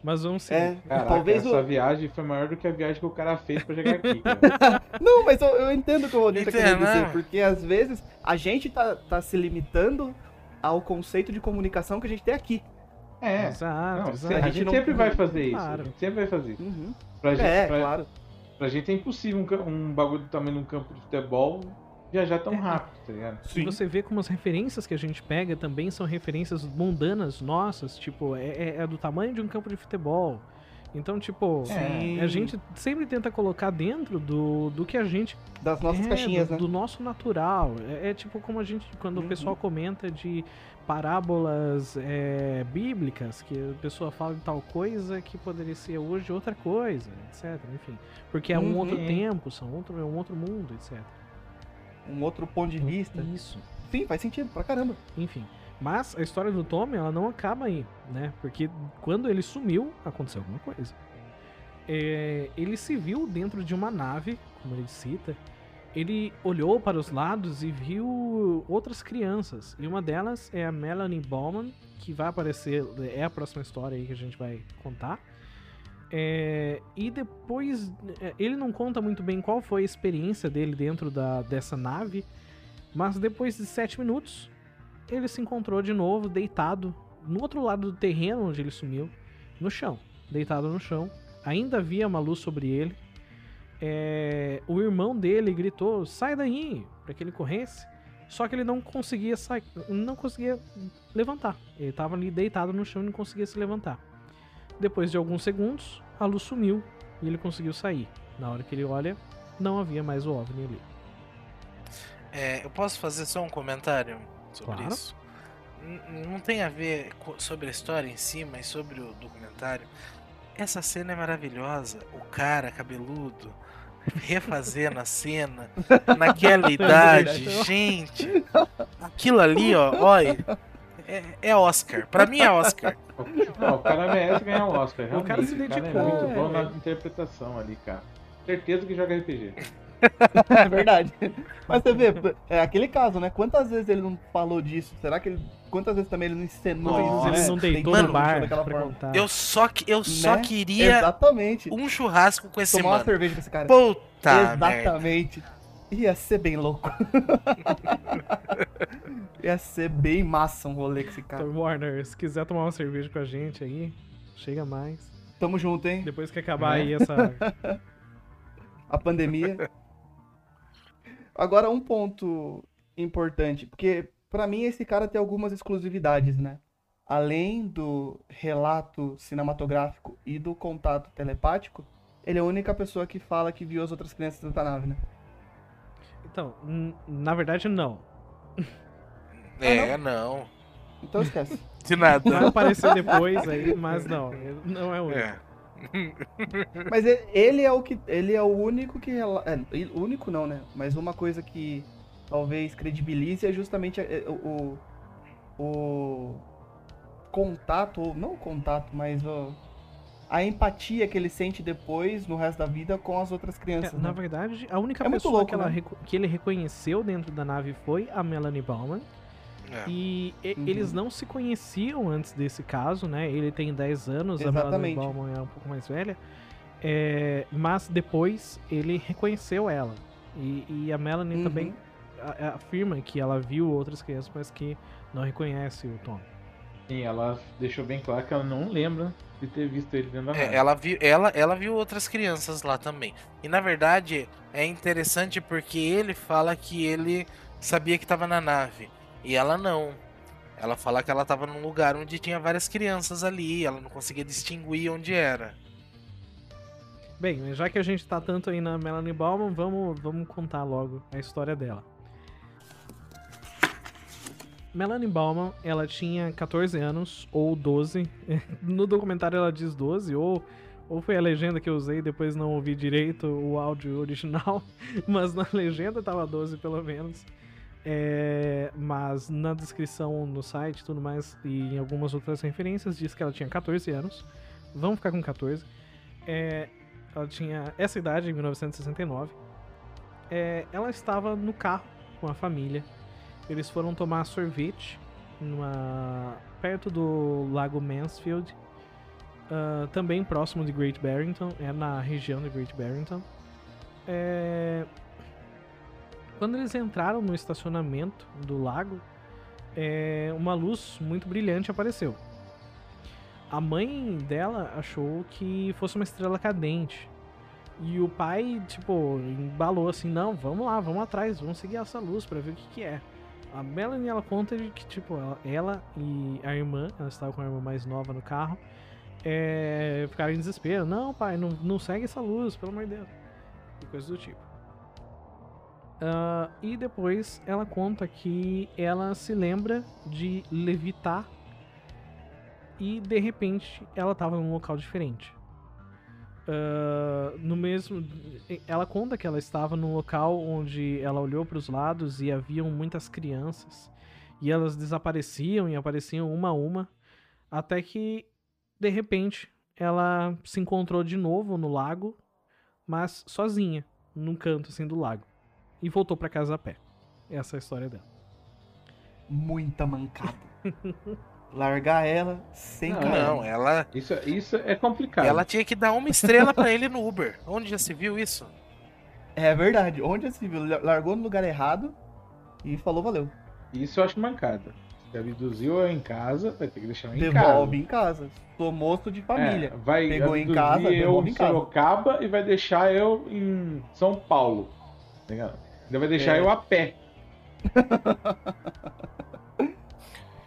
Mas vamos seguir. É, Caraca, talvez essa o... viagem foi maior do que a viagem que o cara fez pra chegar aqui. cara. Não, mas eu, eu entendo o que o Rodrigo tá querendo dizer, né? porque às vezes a gente tá, tá se limitando ao conceito de comunicação que a gente tem aqui. É. Exato, Não, exato. a, a gente, gente não- sempre vai fazer isso. Claro. A gente sempre vai fazer isso. Uhum. Pra gente, É, pra, claro. pra gente é impossível um, um bagulho do tamanho de um campo de futebol viajar tão É. rápido, tá ligado? E você vê como as referências que a gente pega também são referências mundanas nossas, tipo, é, é- é do tamanho de um campo de futebol. Então, tipo, Sim. a gente sempre tenta colocar dentro do, do que a gente Das nossas é, caixinhas, do, né? do nosso natural. É, é tipo como a gente, quando o Uhum. pessoal comenta de parábolas é, bíblicas, que a pessoa fala de tal coisa que poderia ser hoje outra coisa, etc. Enfim, porque é um Uhum. outro tempo, são outro, é um outro mundo, etc. Um outro ponto de vista. Isso. Sim, faz sentido pra caramba. Enfim. Mas a história do Tommy, ela não acaba aí, né? Porque quando ele sumiu, aconteceu alguma coisa. É, ele se viu dentro de uma nave, como ele cita. Ele olhou para os lados e viu outras crianças. E uma delas é a Melanie Bowman, que vai aparecer, é a próxima história aí que a gente vai contar. É, e depois, é, ele não conta muito bem qual foi a experiência dele dentro da, dessa nave, mas depois de sete minutos, ele se encontrou de novo deitado no outro lado do terreno onde ele sumiu, no chão, deitado no chão. Ainda havia uma luz sobre ele. É, o irmão dele gritou: "Sai daí!" para que ele corresse. Só que ele não conseguia sair, não conseguia levantar. Ele estava ali deitado no chão e não conseguia se levantar. Depois de alguns segundos, a luz sumiu e ele conseguiu sair. Na hora que ele olha, não havia mais o OVNI ali. É, eu posso fazer só um comentário sobre Claro. isso? N- Não tem a ver sobre a história em si, mas sobre o documentário. Essa cena é maravilhosa. O cara cabeludo refazendo a cena naquela idade, gente. Aquilo ali, ó, olha, é, é Oscar. Pra mim é Oscar. Não, o cara merece ganhar o Oscar. O cara se realmente. é dedicou, muito bom é. na interpretação ali, cara. Certeza que joga RPG. É verdade. Mas você vê, é aquele caso, né? Quantas vezes ele não falou disso? Será que ele. Quantas vezes também ele não encenou Nossa. ele isso? não né? deitou Mano, no bar. Eu só, que- eu só Né? queria Exatamente. um churrasco com esse Tomar uma mano. cerveja com esse cara. Puta merda. Ia ser bem louco. Ia ser bem massa um rolê com esse cara. Então, Warner, se quiser tomar uma cerveja com a gente aí, chega mais. Tamo junto, hein? Depois que acabar Né? aí essa. A pandemia. Agora, um ponto importante, porque pra mim esse cara tem algumas exclusividades, né? Além do relato cinematográfico e do contato telepático, ele é a única pessoa que fala que viu as outras crianças dentro da nave, né? Então, na verdade, não. É, não. Então esquece. De nada. Vai aparecer depois aí, mas não. Não é o único. É. Mas ele é o que. Ele é o único que. É, único não, né? Mas uma coisa que talvez credibilize é justamente é, o. O, o contato, ou não o contato, mas o, a empatia que ele sente depois, no resto da vida, com as outras É, crianças. na né? verdade, a única É pessoa louco, que, ela né? que ele reconheceu dentro da nave foi a Melanie Bauman. É. E Uhum. eles não se conheciam antes desse caso, né? Ele tem 10 anos, a Melanie Exatamente. Bauman é um pouco mais velha. É, mas depois ele reconheceu ela. E, e a Melanie Uhum. também afirma que ela viu outras crianças, mas que não reconhece o Tom. Sim, ela deixou bem claro que ela não lembra de ter visto ele dentro da nave. É, ela, viu, ela, ela viu outras crianças lá também. E na verdade é interessante porque ele fala que ele sabia que estava na nave. E ela não. Ela fala que ela tava num lugar onde tinha várias crianças ali, ela não conseguia distinguir onde era. Bem, já que a gente tá tanto aí na Melanie Bauman, vamos, vamos contar logo a história dela. Melanie Bauman, ela tinha 14 anos, ou 12. No documentário ela diz 12, ou, ou foi a legenda que eu usei, depois não ouvi direito o áudio original, mas na legenda tava 12 pelo menos. É, mas na descrição no site tudo mais, e em algumas outras referências, diz que ela tinha 14 anos. Vamos ficar com 14. É, ela tinha essa idade em 1969. É, ela estava no carro com a família. Eles foram tomar sorvete numa, perto do Lago Mansfield, ah, também próximo de Great Barrington, é na região de Great Barrington. É, quando eles entraram no estacionamento do lago, é, uma luz muito brilhante apareceu. A mãe dela achou que fosse uma estrela cadente. E o pai, tipo, embalou assim: não, vamos lá, vamos atrás, vamos seguir essa luz pra ver o que, que é. A Melanie ela conta de que, tipo, ela, ela e a irmã, ela estava com a irmã mais nova no carro, é, ficaram em desespero: não, pai, não, não segue essa luz, pelo amor de Deus. E coisas do tipo. Ah, e depois ela conta que ela se lembra de levitar e de repente ela estava num local diferente. Ah, no mesmo, ela conta que ela estava num local onde ela olhou para os lados e haviam muitas crianças e elas desapareciam e apareciam uma a uma até que de repente ela se encontrou de novo no lago, mas sozinha, num canto assim do lago e voltou para casa a pé. Essa é a história dela. Muita mancada. Largar ela sem Não. Não, ela, Isso, isso é complicado. ela tinha que dar uma estrela pra ele no Uber. Onde já se viu isso? É verdade. Onde já se viu? Largou no lugar errado e falou valeu. Isso eu acho mancada. Se abduziu eu em casa, vai ter que deixar eu em Devolve casa. em casa. Sou moço de É, família. vai Pegou em casa, eu devolve em casa. Sorocaba e vai deixar eu em São Paulo. Tá ligado? Ainda vai deixar É. eu a pé.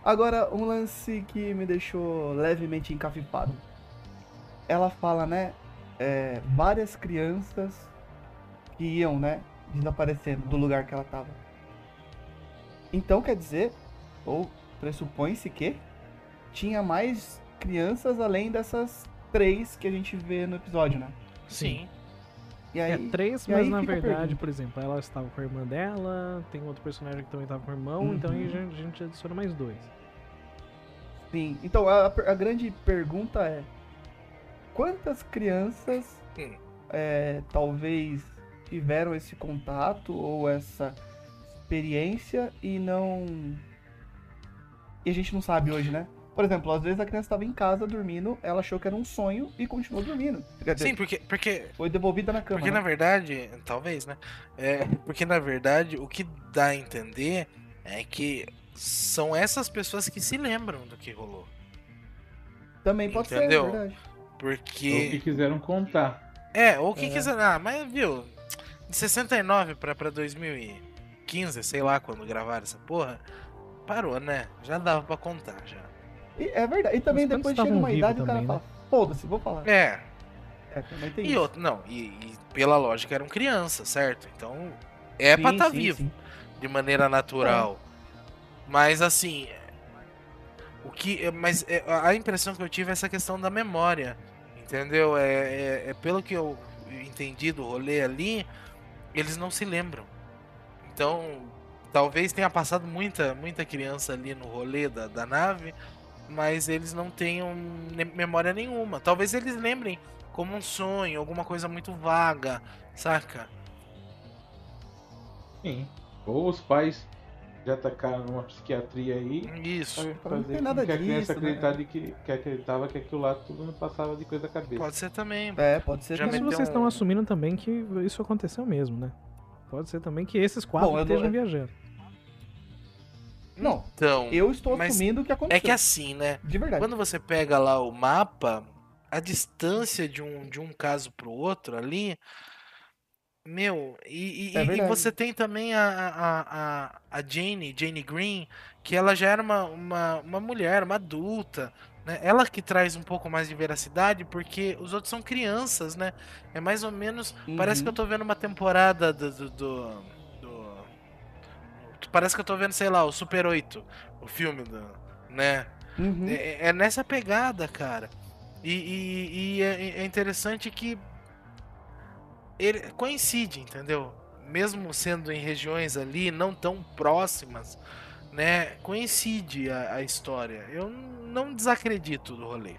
Agora, um lance que me deixou levemente encafifado. Ela fala, né? é, várias crianças que iam, né? Desaparecendo do lugar que ela tava. Então quer dizer, ou pressupõe-se que tinha mais crianças além dessas três que a gente vê no episódio, né? Sim. E aí, é três, mas na verdade, por exemplo, ela estava com a irmã dela, tem outro personagem que também estava com o irmão, então aí Uhum. a gente, a gente adiciona mais dois. Sim. Então a, a grande pergunta é: quantas crianças é, talvez tiveram esse contato ou essa experiência e não. E a gente não sabe hoje, né? Por exemplo, às vezes a criança estava em casa dormindo, ela achou que era um sonho e continuou dormindo. Quer dizer, Sim, porque, porque foi devolvida na cama. Porque né? na verdade, talvez, né? É, porque na verdade, o que dá a entender é que são essas pessoas que se lembram do que rolou. Também pode Entendeu? ser, é verdade. Ou que Porque. quiseram contar. É, ou que É. quiser. Ah, mas viu, de 69 pra, pra 2015, sei lá quando gravaram essa porra, parou, né? Já dava pra contar já. E, é verdade. E também Mas depois chega uma idade e o cara também, fala: foda-se, vou falar. É, É, também tem e isso. outro, não, e, e pela lógica eram crianças, certo? Então é pra Sim, estar sim, vivo. sim. de maneira natural. Mas assim, o que, mas é, a impressão que eu tive é essa questão da memória, entendeu? É, é, é pelo que eu entendi do rolê ali, eles não se lembram. Então, talvez tenha passado muita, muita criança ali no rolê da, da nave, mas eles não tenham memória nenhuma. Talvez eles lembrem como um sonho, alguma coisa muito vaga, saca? Sim. Ou os pais já atacaram numa psiquiatria aí. Isso. Não tem nada que a criança disso, né? acreditar de que, que acreditava que aquilo lá tudo não passava de coisa da cabeça. Pode ser também. É, pode ser Já Mas vocês estão um- assumindo também que isso aconteceu mesmo, né? Pode ser também que esses quatro Bom, eu não- estejam viajando. Não, Então, eu estou assumindo o que aconteceu. é que assim, né? De verdade. Quando você pega lá o mapa, a distância de um, de um caso pro outro ali Meu, e, É e- e você tem também a, a, a, a Jane, Jane Green, que ela já era uma, uma, uma mulher, uma adulta, né? Ela que traz um pouco mais de veracidade, porque os outros são crianças, né? É mais ou menos. Parece que eu Uhum. tô vendo uma temporada do, do- do- Parece que eu tô vendo, sei lá, o Super 8, o filme, do, né? Uhum. É, é nessa pegada, cara. E, e- e é, é interessante que ele coincide, entendeu? Mesmo sendo em regiões ali não tão próximas, né? Coincide a, a história. Eu não desacredito do rolê.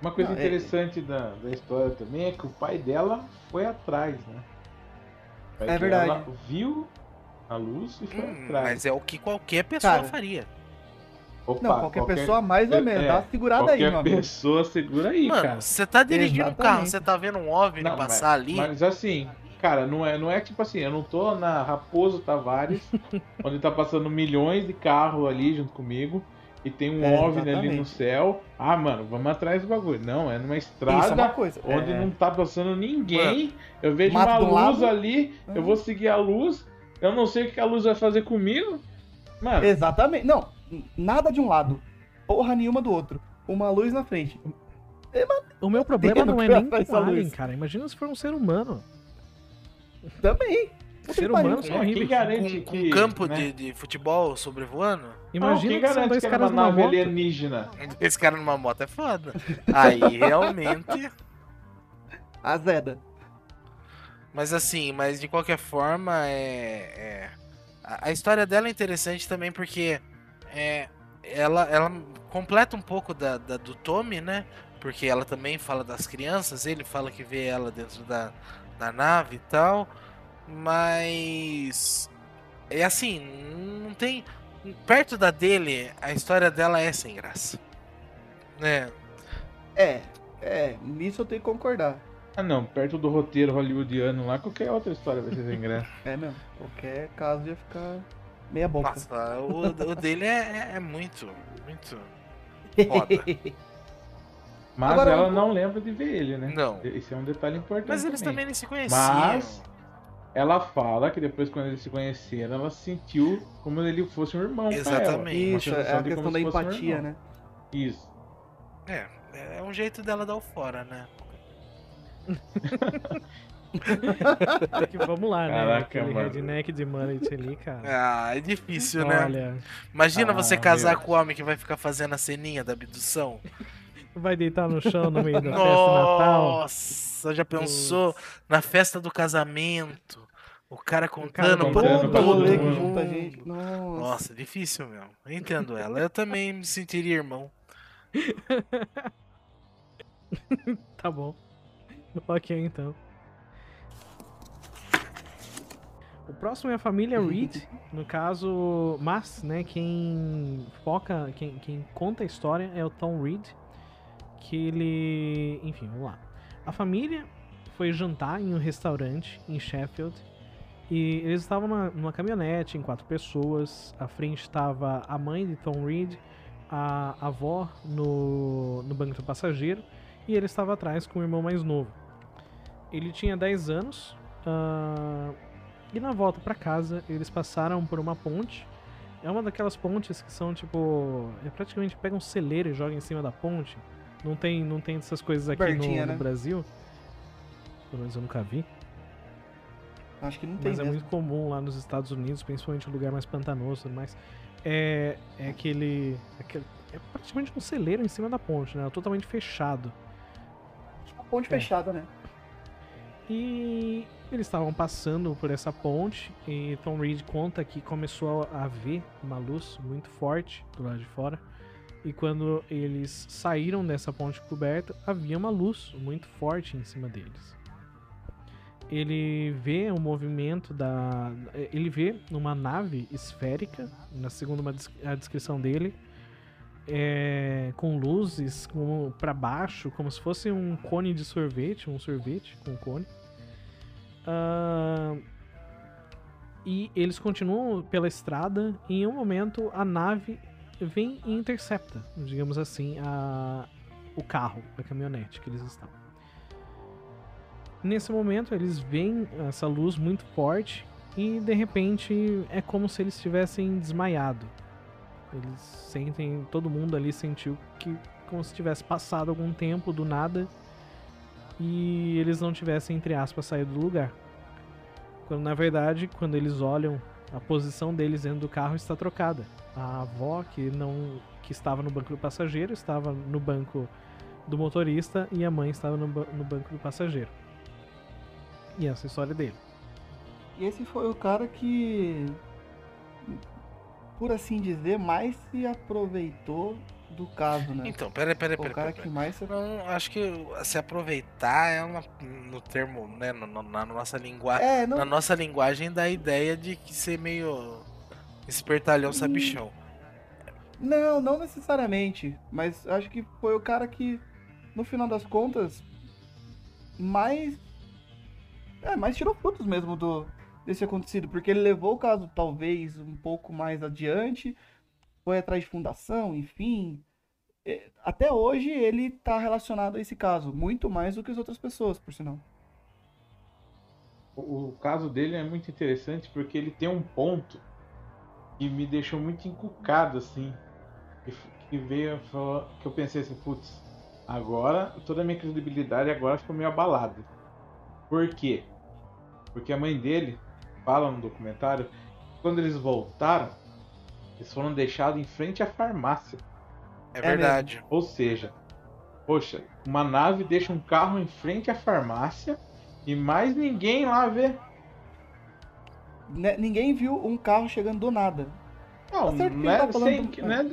Uma coisa Não, é- interessante da, da história também é que o pai dela foi atrás, né? É verdade. dela viu a luz e foi Hum, atrás. mas é o que qualquer pessoa Cara, faria. Opa, Não, qualquer, pessoa mais ou é, menos. é, Dá uma segurada aí, Qualquer meu amigo. pessoa segura aí, cara. Mano, você tá dirigindo um carro, Exatamente. você tá vendo um OVNI Não, passar mas, ali. Mas assim, cara, não é, não é tipo assim, eu não tô na Raposo Tavares, onde tá passando milhões de carros ali junto comigo, e tem um É, OVNI ali exatamente. no céu. Ah, mano, vamos atrás do bagulho. Não, é numa Isso é uma estrada coisa. onde é... não tá passando ninguém. Eu vejo uma um luz lado. ali, eu Uhum. vou seguir a luz, eu não sei o que a luz vai fazer comigo. Mano, Exatamente. Não, nada de um lado. Porra nenhuma do outro. Uma luz na frente. O meu problema não é que nem com essa alien, luz. cara. Imagina se for um ser humano. Também. O ser humano são quem horríveis. garante Com, com um campo né? de, de futebol sobrevoando. Imagina não, que são dois que era caras uma numa moto. alienígena? Esse cara numa moto é foda. Aí realmente. Azeda. Mas assim, mas de qualquer forma, é. é- A, a história dela é interessante também porque é, ela, ela completa um pouco da, da- do Tommy, né? Porque ela também fala das crianças, ele fala que vê ela dentro da, da nave e tal. Mas. É assim, não tem. Perto da dele, a história dela é sem graça. Né? É, é, nisso eu tenho que concordar. Ah não, perto do roteiro hollywoodiano lá, qualquer outra história vai ser sem graça. É mesmo. Qualquer caso ia ficar meia boca. Nossa, o, o dele é, é- é muito, muito foda. Mas Agora, ela o- não lembra de ver ele, né? Não. Esse é um detalhe importante. Mas eles também. também nem se conheciam. Mas ela fala que depois, quando eles se conheceram, ela sentiu como ele fosse um irmão. pra ela. Exatamente. Isso, é a de questão da se um empatia, irmão. né? Isso. É, é um jeito dela dar o fora, né? É que vamos lá, né? Caraca, Aquele mano. redneck de mullet ali, cara. Ah, é difícil, né? Olha, Imagina Ah, você casar meu. com o homem que vai ficar fazendo a ceninha da abdução. vai deitar no chão no meio da festa Natal. Nossa, já pensou na festa do casamento? O cara cara contando Todo pra todo rolê que mundo. junta a gente. Nossa. Nossa, difícil mesmo. Eu entendo ela. Eu também me sentiria irmão. Tá bom. Ok, então. O próximo é a família Reed, no caso, mas, né, quem foca, quem, quem conta a história é o Tom Reed, que ele, enfim, vamos lá. A família foi jantar em um restaurante em Sheffield e eles estavam numa, numa caminhonete em quatro pessoas. À frente estava a mãe de Tom Reed, a avó no, no banco do passageiro e ele estava atrás com o irmão mais novo. Ele tinha 10 anos ah, e na volta para casa eles passaram por uma ponte. É uma daquelas pontes que são tipo. É praticamente pega um celeiro e joga em cima da ponte. Não tem, não tem essas coisas aqui no, no né? Brasil. Pelo menos eu nunca vi. Acho que não tem Mas é mesmo. muito comum lá nos Estados Unidos, principalmente em lugar mais pantanoso e tudo mais. É, é aquele, aquele. É praticamente um celeiro em cima da ponte, né? Totalmente fechado. Uma ponte É. fechada, né? E eles estavam passando por essa ponte e Tom Reed conta que começou a ver uma luz muito forte do lado de fora. E quando eles saíram dessa ponte coberta, havia uma luz muito forte em cima deles. Ele vê o movimento da. Ele vê uma nave esférica, na segunda uma a descrição dele, é, com luzes para baixo, como se fosse um cone de sorvete, um sorvete com cone. E eles continuam pela estrada e em um momento a nave vem e intercepta, digamos assim, a, o carro, a caminhonete que eles estavam. Nesse momento, eles veem essa luz muito forte e de repente é como se eles tivessem desmaiado. Eles sentem, todo mundo ali sentiu que como se tivesse passado algum tempo do nada e eles não tivessem entre aspas saído do lugar. Quando na verdade, quando eles olham, a posição deles dentro do carro está trocada. A avó que não que estava no banco do passageiro estava no banco do motorista e a mãe estava no, no banco do passageiro. E essa é a história dele. E esse foi o cara que, por assim dizer, mais se aproveitou do caso, né? Então, peraí, peraí, peraí. o cara que mais se... Não, acho que se aproveitar é uma, no termo, né, no- no- na nossa linguagem, É, não, na nossa linguagem dá a ideia de que ser meio espertalhão sabichão. não, não necessariamente. Mas acho que foi o cara que, no final das contas, mais. É, mais tirou frutos mesmo do desse acontecido. Porque ele levou o caso, talvez, um pouco mais adiante. Foi atrás de fundação, enfim. É, Até hoje ele tá relacionado a esse caso. Muito mais do que as outras pessoas, por sinal. O, caso dele é muito interessante porque ele tem um ponto que me deixou muito encucado, assim. Que, veio, que eu pensei assim, putz, agora toda a minha credibilidade agora ficou meio abalada. Por quê? Porque a mãe dele fala no documentário que quando eles voltaram, eles foram deixados em frente à farmácia. É, É verdade. Ou seja, poxa, uma nave deixa um carro em frente à farmácia e mais ninguém lá vê. Né, Ninguém viu um carro chegando do nada. Não, Tá não é, tá falando sem, do- não é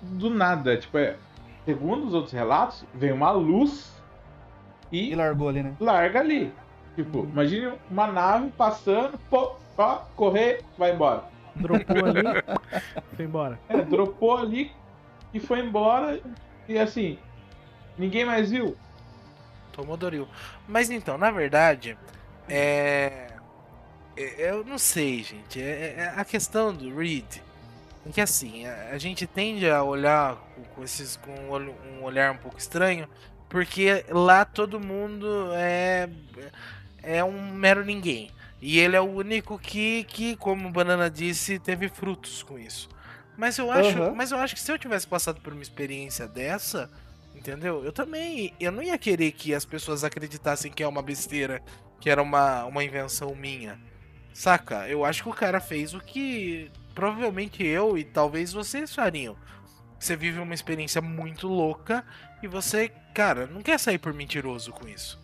do nada. Tipo, é, segundo os outros relatos, vem uma luz E e largou ali, né? larga ali. Tipo, imagine uma nave passando, pô, ó, correr, vai embora. Dropou ali, foi embora. É, dropou ali e foi embora. E assim, ninguém mais viu. Tomou Doril. Mas então, na verdade, é. é- Eu não sei, gente. É, é a questão do Reed. É que assim, a, a gente tende a olhar com, com esses, com um, olho- um olhar um pouco estranho, porque lá todo mundo é. É um mero ninguém. E ele é o único que, que, como o Banana disse, teve frutos com isso. Mas eu acho, Aham. mas eu acho que se eu tivesse passado por uma experiência dessa, entendeu? Eu também, eu não ia querer que as pessoas acreditassem que é uma besteira, que era uma, uma invenção minha. Saca? Eu acho que o cara fez o que provavelmente eu e talvez vocês fariam. Você vive uma experiência muito louca e você, cara, não quer sair por mentiroso com isso.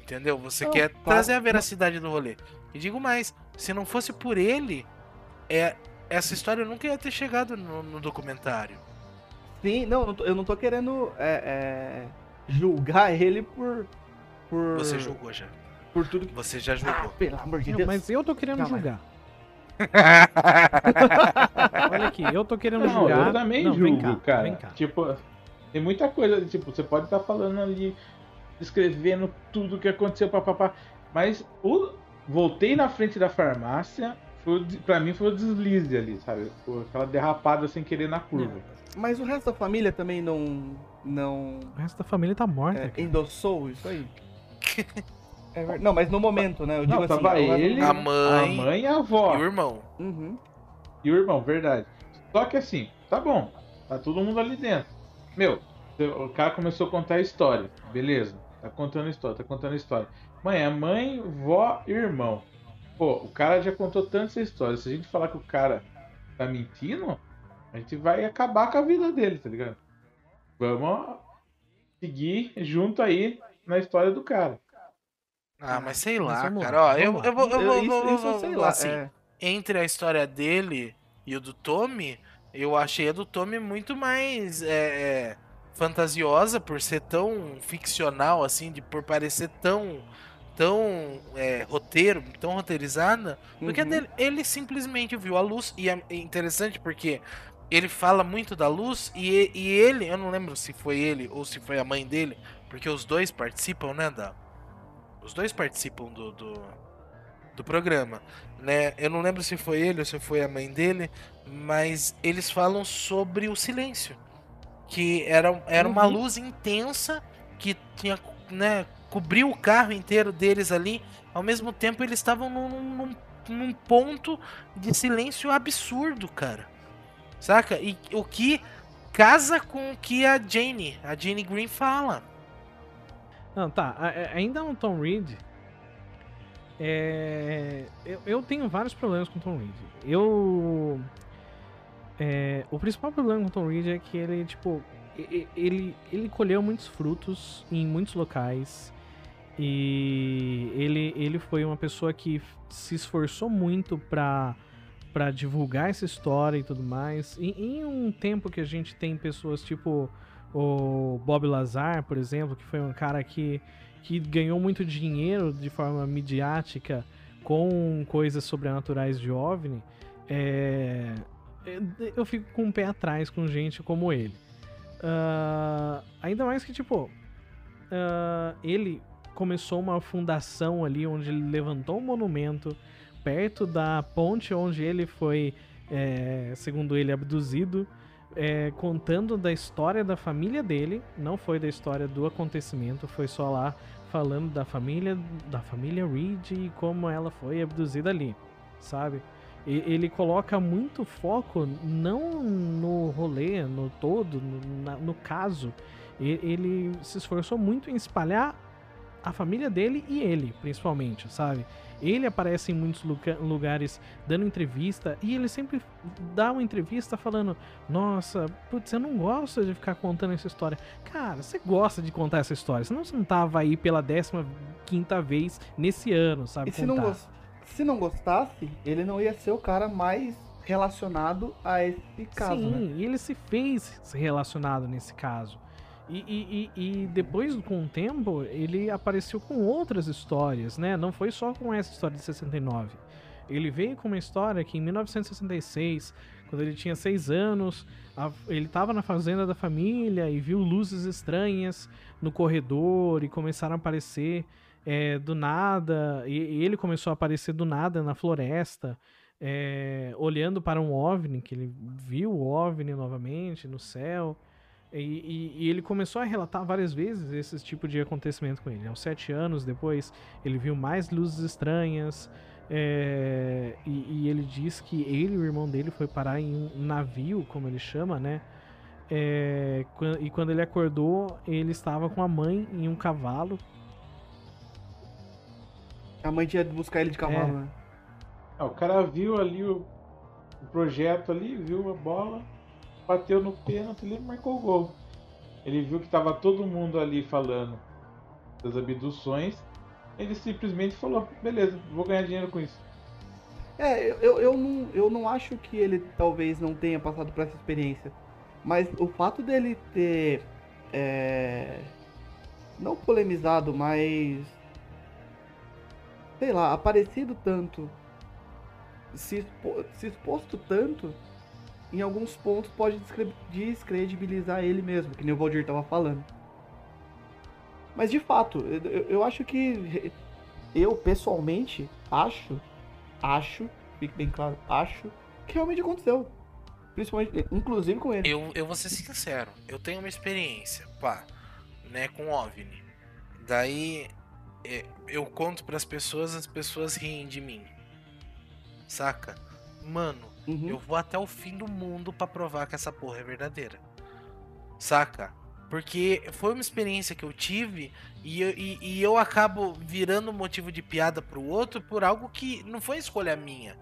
Entendeu? Você Não, quer claro. trazer a veracidade do rolê. E digo mais, se não fosse por ele, é, essa história nunca ia ter chegado no, no documentário. Sim, não, não eu não tô querendo é, é, julgar ele por. por Você julgou já. Por tudo que. Você já Ah, julgou. pelo amor de Eu- Deus. mas eu tô querendo Calma. julgar. Olha aqui, eu tô querendo Não, julgar. eu também Não, vem julgo, cá, cara. Vem cá. Tipo, tem muita coisa, tipo, você pode estar falando ali, descrevendo tudo que aconteceu, papapá. Mas o voltei na frente da farmácia, foi, pra mim foi o deslize ali, sabe? Foi Aquela derrapada sem querer na curva. Mas o resto da família também não. não. O resto da família tá morta. é, cara. endossou isso aí? É não, mas no momento, né? Eu digo Não, assim. tava ele, A a mãe, mãe e a e avó. o irmão. Uhum. E o irmão, verdade. Só que assim, tá bom, tá todo mundo ali dentro. Meu, o cara começou a contar a história, beleza. Tá contando a história, tá contando a história. Mãe, é mãe, vó e irmão. Pô, o cara já contou tanto essa história. Se a gente falar que o cara tá mentindo, a gente vai acabar com a vida dele, tá ligado? Vamos seguir junto aí na história do cara. Ah, mas sei Mas lá, vamos lá, cara. Ó, eu, eu vou, eu Eu- vou, isso, vou- isso eu vou- sei lá. assim, é. entre a história dele e o do Tommy, eu achei a do Tommy muito mais é, é, fantasiosa por ser tão ficcional, assim, de por parecer tão tão é, roteiro, tão roteirizada, Uhum. dele. Ele simplesmente viu a luz e é interessante porque ele fala muito da luz e, e ele, eu não lembro se foi ele ou se foi a mãe dele, porque os dois participam, né, da os dois participam do, do, do programa, né? Eu não lembro se foi ele ou se foi a mãe dele, mas eles falam sobre o silêncio, que era, era uma Uhum. luz intensa que tinha, né, cobriu o carro inteiro deles ali. Ao mesmo tempo, eles estavam num, num, num ponto de silêncio absurdo, cara. Saca? E o que casa com o que a Jane, a Jane Green fala. Não, tá. Ainda no Tom Reed. É, eu, eu, tenho vários problemas com o Tom Reed. Eu. É, o principal problema com o Tom Reed é que ele, tipo. Ele, ele colheu muitos frutos em muitos locais. E ele, ele foi uma pessoa que se esforçou muito pra, pra divulgar essa história e tudo mais. E, em um tempo que a gente tem pessoas tipo o Bob Lazar, por exemplo, que foi um cara que, que ganhou muito dinheiro de forma midiática com coisas sobrenaturais de OVNI, é, eu fico com o um pé atrás com gente como ele. Uh, ainda mais que, tipo, uh, ele começou uma fundação ali onde ele levantou um monumento perto da ponte onde ele foi, é, segundo ele, abduzido é, contando da história da família dele, não foi da história do acontecimento, foi só lá falando da família da família Reed e como ela foi abduzida ali, sabe? E, ele coloca muito foco não no rolê, no todo, no, na, no caso. Ele se esforçou muito em espalhar a família dele e ele, principalmente, sabe? Ele aparece em muitos lugares dando entrevista e ele sempre dá uma entrevista falando: Nossa, putz, eu não gosto de ficar contando essa história. Cara, você gosta de contar essa história, senão você não tava aí pela 15 quinta vez nesse ano, sabe? E se não, se não gostasse, ele não ia ser o cara mais relacionado a esse caso. Sim, né? e ele se fez relacionado nesse caso. E, e, e, depois, com o tempo, ele apareceu com outras histórias, né? Não foi só com essa história de 69. Ele veio com uma história que em 1966, quando ele tinha seis anos, ele estava na fazenda da família e viu luzes estranhas no corredor e começaram a aparecer é, do nada. E, e, ele começou a aparecer do nada na floresta, é, olhando para um OVNI, que ele viu o OVNI novamente no céu. E, e, e, ele começou a relatar várias vezes esse tipo de acontecimento com ele. Aos sete anos depois, ele viu mais luzes estranhas. É, e, e, ele diz que ele e o irmão dele foi parar em um navio, como ele chama, né? É, e quando ele acordou, ele estava com a mãe em um cavalo. A mãe tinha de buscar ele de cavalo, é. né? Ah, o cara viu ali o, o projeto ali, viu a bola, bateu no pênalti e marcou o gol. Ele viu que estava todo mundo ali falando das abduções. Ele simplesmente falou: beleza, vou ganhar dinheiro com isso. É, eu, eu, não, eu não acho que ele talvez não tenha passado por essa experiência. Mas o fato dele ter. É, não polemizado, mas. Sei lá, aparecido tanto. Se, expo, se exposto tanto em alguns pontos pode descredibilizar ele mesmo, que nem o Valdir estava falando. Mas de fato, eu, eu, acho que eu pessoalmente acho, acho, fique bem claro, acho que realmente aconteceu. Principalmente, inclusive com ele. Eu, eu vou ser sincero, eu tenho uma experiência, pá, né, com OVNI. Daí é, eu conto para as pessoas, as pessoas riem de mim. Saca? Mano, Uhum. Eu vou até o fim do mundo para provar que essa porra é verdadeira. Saca? Porque foi uma experiência que eu tive e eu, e, e eu acabo virando motivo de piada pro outro por algo que não foi escolha minha.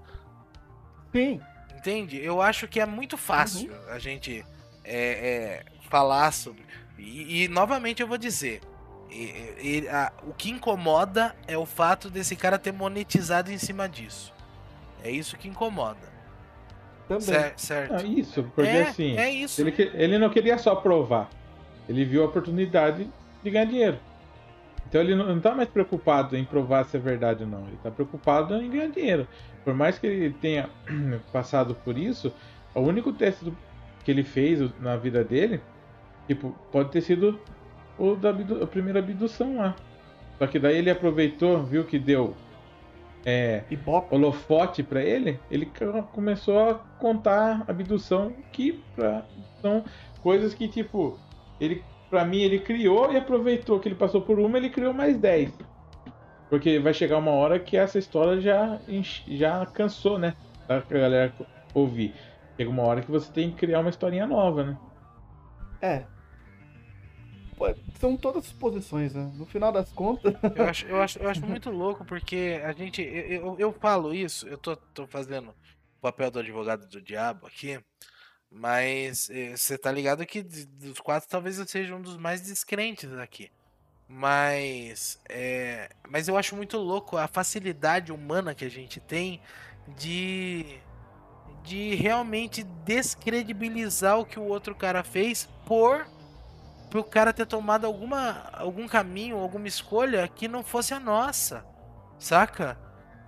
Sim. Entende? Eu acho que é muito fácil uhum. a gente é, é, falar sobre. E, e, novamente eu vou dizer: a, o que incomoda é o fato desse cara ter monetizado em cima disso. É isso que incomoda. Também. Certo. certo. Ah, isso, porque é, assim. É isso. Ele, ele não queria só provar. Ele viu a oportunidade de ganhar dinheiro. Então ele não está mais preocupado em provar se é verdade ou não. Ele está preocupado em ganhar dinheiro. Por mais que ele tenha passado por isso, o único teste que ele fez na vida dele, tipo, pode ter sido o da a primeira abdução lá. Só que daí ele aproveitou, viu que deu é, holofote para ele, ele começou a contar abdução que pra, são coisas que tipo ele pra mim, ele criou e aproveitou que ele passou por uma, ele criou mais 10. Porque vai chegar uma hora que essa história já, já cansou, né? Pra galera ouvir. Chega uma hora que você tem que criar uma historinha nova, né? É. São todas suposições, né? No final das contas. Eu acho, eu acho, eu acho muito louco porque a gente. Eu, eu, eu falo isso, eu tô, tô fazendo o papel do advogado do diabo aqui, mas eh, você tá ligado que dos quatro talvez eu seja um dos mais descrentes aqui. Mas. É, mas eu acho muito louco a facilidade humana que a gente tem de. de realmente descredibilizar o que o outro cara fez por pro cara ter tomado alguma algum caminho, alguma escolha que não fosse a nossa, saca?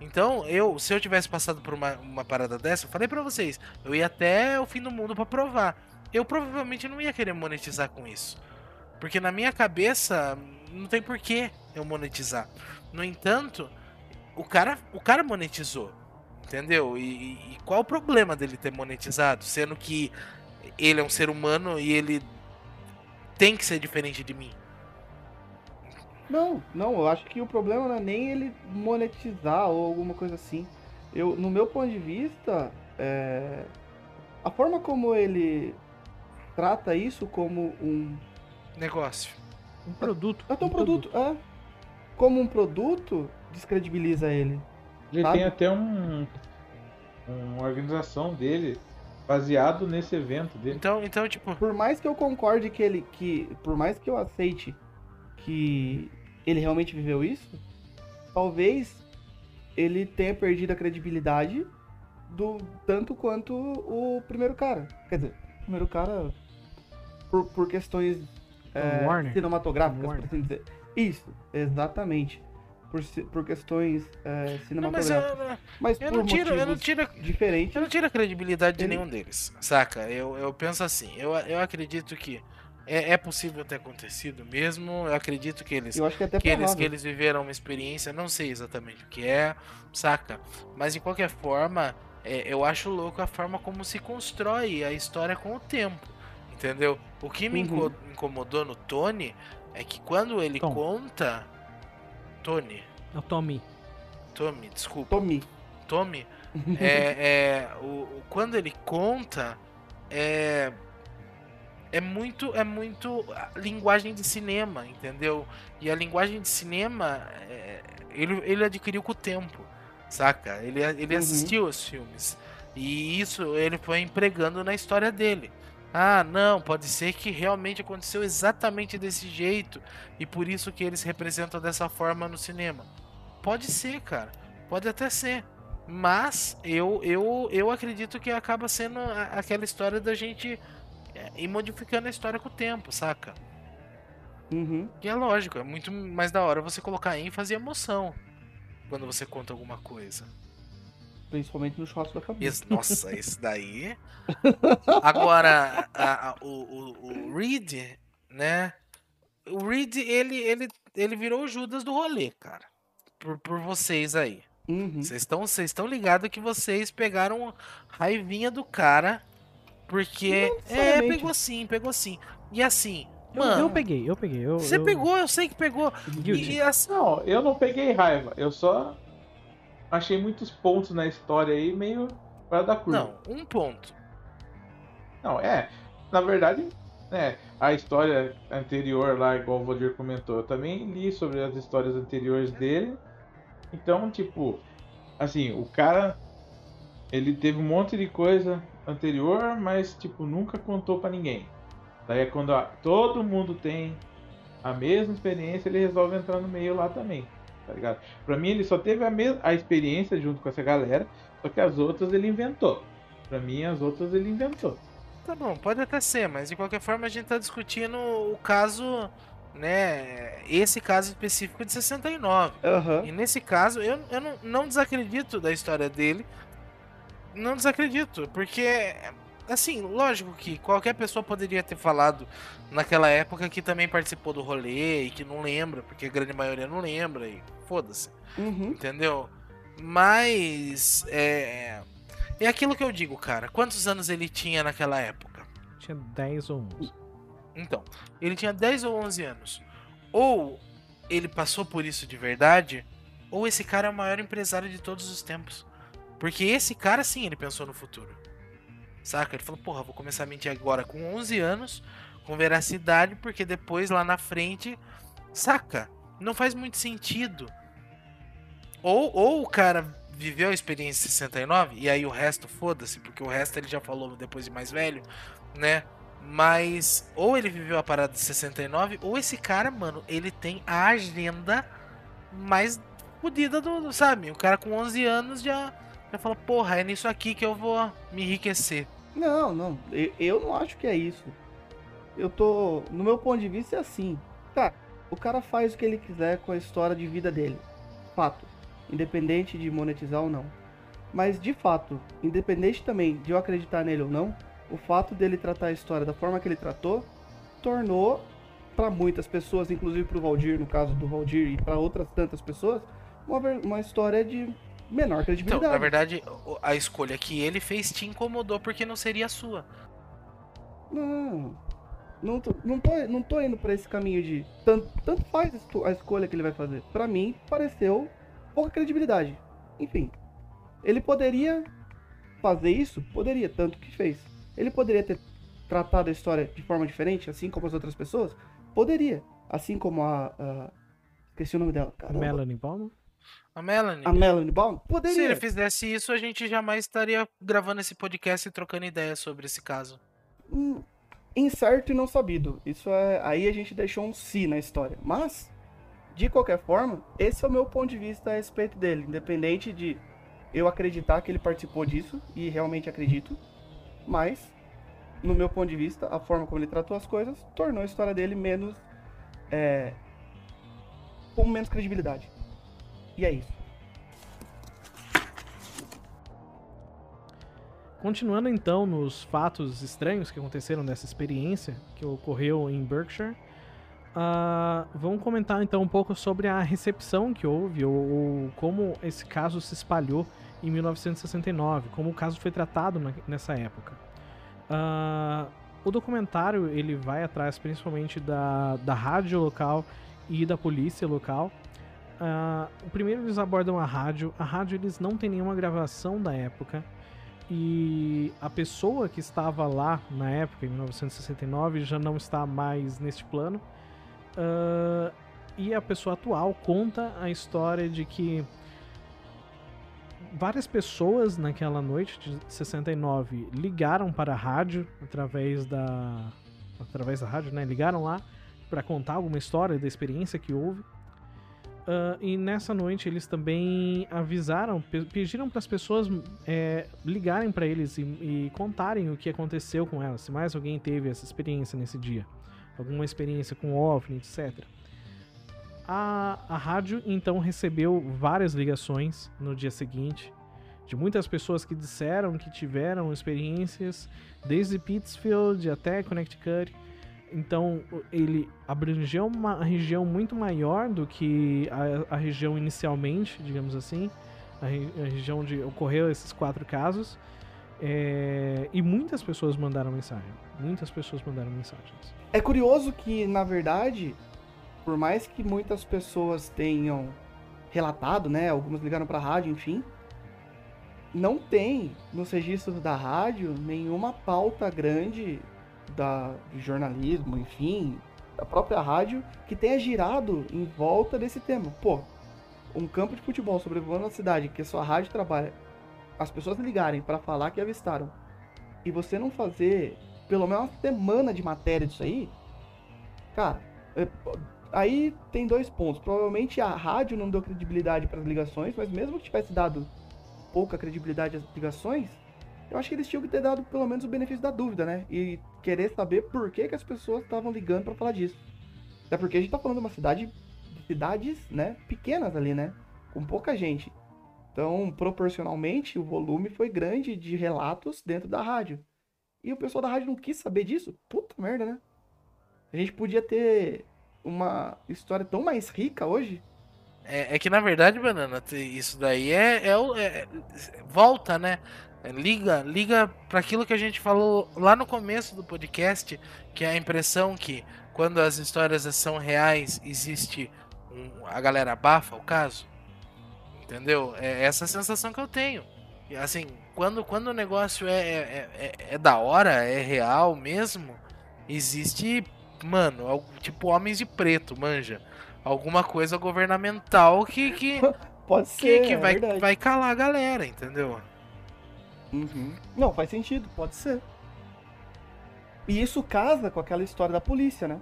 Então, eu, se eu tivesse passado por uma, uma parada dessa, eu falei pra vocês, eu ia até o fim do mundo pra provar. Eu provavelmente não ia querer monetizar com isso. Porque na minha cabeça, não tem porquê eu monetizar. No entanto, o cara, o cara monetizou. Entendeu? E- e qual o problema dele ter monetizado? Sendo que ele é um ser humano e ele tem que ser diferente de mim. Não, não, eu acho que o problema não é nem ele monetizar ou alguma coisa assim. Eu, no meu ponto de vista, é, a forma como ele trata isso como um. Negócio. Um produto. Até um produto, é. Como um produto, descredibiliza ele. Ele Sabe? tem até um, uma organização dele baseado nesse evento dele. Então, então tipo, Por mais que eu concorde que ele. que Por mais que eu aceite que ele realmente viveu isso, talvez ele tenha perdido a credibilidade do tanto quanto o primeiro cara. Quer dizer, o primeiro cara por, por questões é, cinematográficas, Warner. por assim dizer. Isso, exatamente. Por, por questões é, não, mas eu, cinematográficas. Mas eu por não tiro, eu não motivos tiro, diferentes. eu não tiro a credibilidade de Ele- nenhum deles, saca? Eu, eu penso assim, eu, eu acredito que é, é possível ter acontecido mesmo, eu acredito que eles Eu acho que é até que eles, que eles viveram uma experiência, não sei exatamente o que é, saca? Mas de qualquer forma, é, eu acho louco a forma como se constrói a história com o tempo, entendeu? O que me Uhum. inco- incomodou no Tony é que quando ele Tom. conta. Tony, É o Tommy. Tommy, desculpa. Tommy. Tommy, é, é, o, o- quando ele conta, é, é muito, é muito a linguagem de cinema, entendeu? E a linguagem de cinema, é, ele, ele adquiriu com o tempo, saca? Ele, ele Uhum. assistiu os filmes e isso ele foi empregando na história dele. Ah, não, pode ser que realmente aconteceu exatamente desse jeito e por isso que eles representam dessa forma no cinema. Pode ser, cara. Pode até ser. Mas eu, eu, eu acredito que acaba sendo aquela história da gente é, ir modificando a história com o tempo, saca? Uhum. E é lógico, é muito mais da hora você colocar ênfase e emoção quando você conta alguma coisa. Principalmente no churrasco da família. Esse- nossa, esse daí. Agora, a- a- o, o, o Reed, né? O Reed, ele, ele, ele virou o Judas do rolê, cara. Por, por vocês aí. Uhum. Vocês estão vocês estão ligados que vocês pegaram raivinha do cara. Porque. Não É, necessariamente. pegou sim, pegou sim. E assim, Eu, mano. eu peguei, eu peguei. Eu, Você eu- pegou, eu sei que pegou. E, e assim. Não, eu não peguei raiva, eu só achei muitos pontos na história aí meio fora da curva. Não, um ponto. Não, é. Na verdade, né, a história anterior lá, igual o Valdir comentou, eu também li sobre as histórias anteriores dele. Então, tipo, assim, o cara ele teve um monte de coisa anterior, mas tipo, nunca contou pra ninguém. Daí é quando ah, todo mundo tem a mesma experiência, ele resolve entrar no meio lá também. Tá ligado? Pra mim ele só teve a, a experiência junto com essa galera, só que as outras ele inventou. Pra mim as outras ele inventou. Tá bom, pode até ser, mas de qualquer forma a gente tá discutindo o caso, né? Esse caso específico de 69. Aham. E nesse caso, eu, eu não, não desacredito da história dele. Não desacredito, porque, assim, lógico que qualquer pessoa poderia ter falado naquela época que também participou do rolê e que não lembra, porque a grande maioria não lembra e foda-se, Uhum. entendeu? Mas, é. É aquilo que eu digo, cara. Quantos anos ele tinha naquela época? Tinha 10 ou 11. Então, ele tinha 10 ou 11 anos. Ou ele passou por isso de verdade, ou esse cara é o maior empresário de todos os tempos. Porque esse cara, sim, ele pensou no futuro. Saca? Ele falou, porra, vou começar a mentir agora com 11 anos, com veracidade, porque depois lá na frente. Saca? Não faz muito sentido. Ou, ou o cara viveu a experiência em 69, e aí o resto foda-se, porque o resto ele já falou depois de mais velho, né? Mas ou ele viveu a parada de 69, ou esse cara, mano, ele tem a agenda mais fodida do, sabe? O cara com 11 anos já, já fala, porra, é nisso aqui que eu vou me enriquecer. Não, não, eu, eu não acho que é isso. Eu tô. No meu ponto de vista é assim. Cara, o cara faz o que ele quiser com a história de vida dele. Fato. Independente de monetizar ou não. Mas de fato, independente também de eu acreditar nele ou não, o fato dele tratar a história da forma que ele tratou tornou para muitas pessoas, inclusive para o Valdir, no caso do Valdir e para outras tantas pessoas, uma, uma história de menor credibilidade. Então, na verdade, a escolha que ele fez te incomodou porque não seria a sua. Não. Não tô, não tô, não tô indo para esse caminho de tanto, tanto faz a escolha que ele vai fazer. Para mim, pareceu pouca credibilidade. Enfim, ele poderia fazer isso? Poderia, tanto que fez. Ele poderia ter tratado a história de forma diferente, assim como as outras pessoas? Poderia. Assim como a. a... Esqueci o nome dela. Caramba. Melanie Bauman? A Melanie. A Melanie Bauman? Poderia. Se ele fizesse isso, a gente jamais estaria gravando esse podcast e trocando ideias sobre esse caso. Hum, incerto e não sabido. Isso é. Aí a gente deixou um si na história. Mas, de qualquer forma, esse é o meu ponto de vista a respeito dele. Independente de eu acreditar que ele participou disso, e realmente acredito. Mas, no meu ponto de vista, a forma como ele tratou as coisas tornou a história dele menos. É, com menos credibilidade. E é isso. Continuando então nos fatos estranhos que aconteceram nessa experiência que ocorreu em Berkshire, uh, vamos comentar então um pouco sobre a recepção que houve ou, ou, como esse caso se espalhou em 1969, como o caso foi tratado na, nessa época. Uh, o documentário ele vai atrás principalmente da, da rádio local e da polícia local. Uh, o primeiro eles abordam a rádio. A rádio eles não tem nenhuma gravação da época. E a pessoa que estava lá na época, em 1969, já não está mais neste plano. Uh, e a pessoa atual conta a história de que várias pessoas naquela noite de 69 ligaram para a rádio através da através da rádio, né? Ligaram lá para contar alguma história da experiência que houve. Uh, e nessa noite eles também avisaram, pediram para as pessoas é, ligarem para eles e, e, contarem o que aconteceu com elas, se mais alguém teve essa experiência nesse dia, alguma experiência com OVNI, etc. A, a rádio então recebeu várias ligações no dia seguinte de muitas pessoas que disseram que tiveram experiências desde Pittsfield até Connecticut. Então ele abrangeu uma região muito maior do que a, a região inicialmente, digamos assim, a, a, região onde ocorreu esses quatro casos. É, e muitas pessoas mandaram mensagem. Muitas pessoas mandaram mensagens. É curioso que, na verdade, por mais que muitas pessoas tenham relatado, né? Algumas ligaram para a rádio, enfim. Não tem nos registros da rádio nenhuma pauta grande da, de jornalismo, enfim, da própria rádio, que tenha girado em volta desse tema. Pô, um campo de futebol sobrevoando a cidade que a sua rádio trabalha, as pessoas ligarem para falar que avistaram, e você não fazer pelo menos uma semana de matéria disso aí, cara, é, Aí tem dois pontos. Provavelmente a rádio não deu credibilidade para as ligações, mas mesmo que tivesse dado pouca credibilidade às ligações, eu acho que eles tinham que ter dado pelo menos o benefício da dúvida, né? E querer saber por que, que as pessoas estavam ligando para falar disso. Até porque a gente tá falando de uma cidade, de cidades, né, pequenas ali, né? Com pouca gente. Então, proporcionalmente, o volume foi grande de relatos dentro da rádio. E o pessoal da rádio não quis saber disso? Puta merda, né? A gente podia ter uma história tão mais rica hoje. É, é que na verdade, Banana, isso daí é, é, é, volta, né? É, Liga, liga para aquilo que a gente falou lá no começo do podcast, que é a impressão que quando as histórias são reais, existe um- a galera abafa o caso. Entendeu? É essa a sensação que eu tenho. E, assim, quando, quando o negócio é, é, é, é da hora, é real mesmo, existe, mano, algo- tipo homens de preto, manja. Alguma coisa governamental que, que, Pode que, ser, que é vai, verdade. vai calar a galera, entendeu? Uhum. Não, faz sentido, pode ser. E isso casa com aquela história da polícia, né?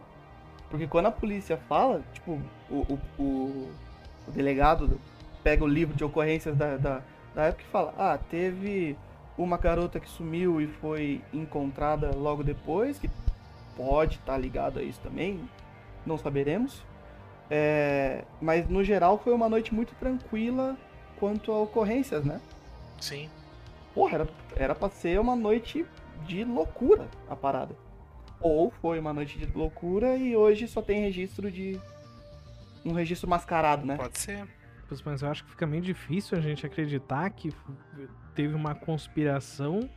Porque quando a polícia fala, tipo, o, o, o, o delegado pega o livro de ocorrências da, da, da época e fala, ah, teve uma garota que sumiu e foi encontrada logo depois, que pode estar ligado a isso também, não saberemos. É, mas no geral foi uma noite muito tranquila quanto a ocorrências, né? Sim. Porra, era, era pra ser uma noite de loucura a parada. Ou foi uma noite de loucura e hoje só tem registro de. Um registro mascarado, né? Pode ser. Mas eu acho que fica meio difícil a gente acreditar que teve uma conspiração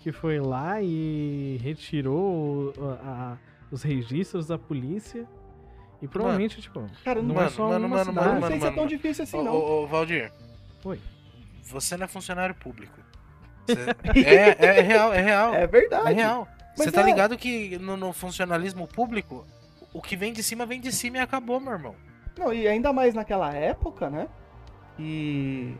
que foi lá e retirou a- a- os registros da polícia. E provavelmente, tipo, Cara, não é mano, só mano, uma mano, cidade. não mano, sei se é mano, tão mano. difícil assim, Ô, não. ô, ô, Valdir, Oi. você não é funcionário público. É, é real, é real. É É verdade. real. Mas Você tá é. ligado que no, no funcionalismo público, o que vem de cima vem de cima e acabou, meu irmão. Não, e ainda mais naquela época, né? E.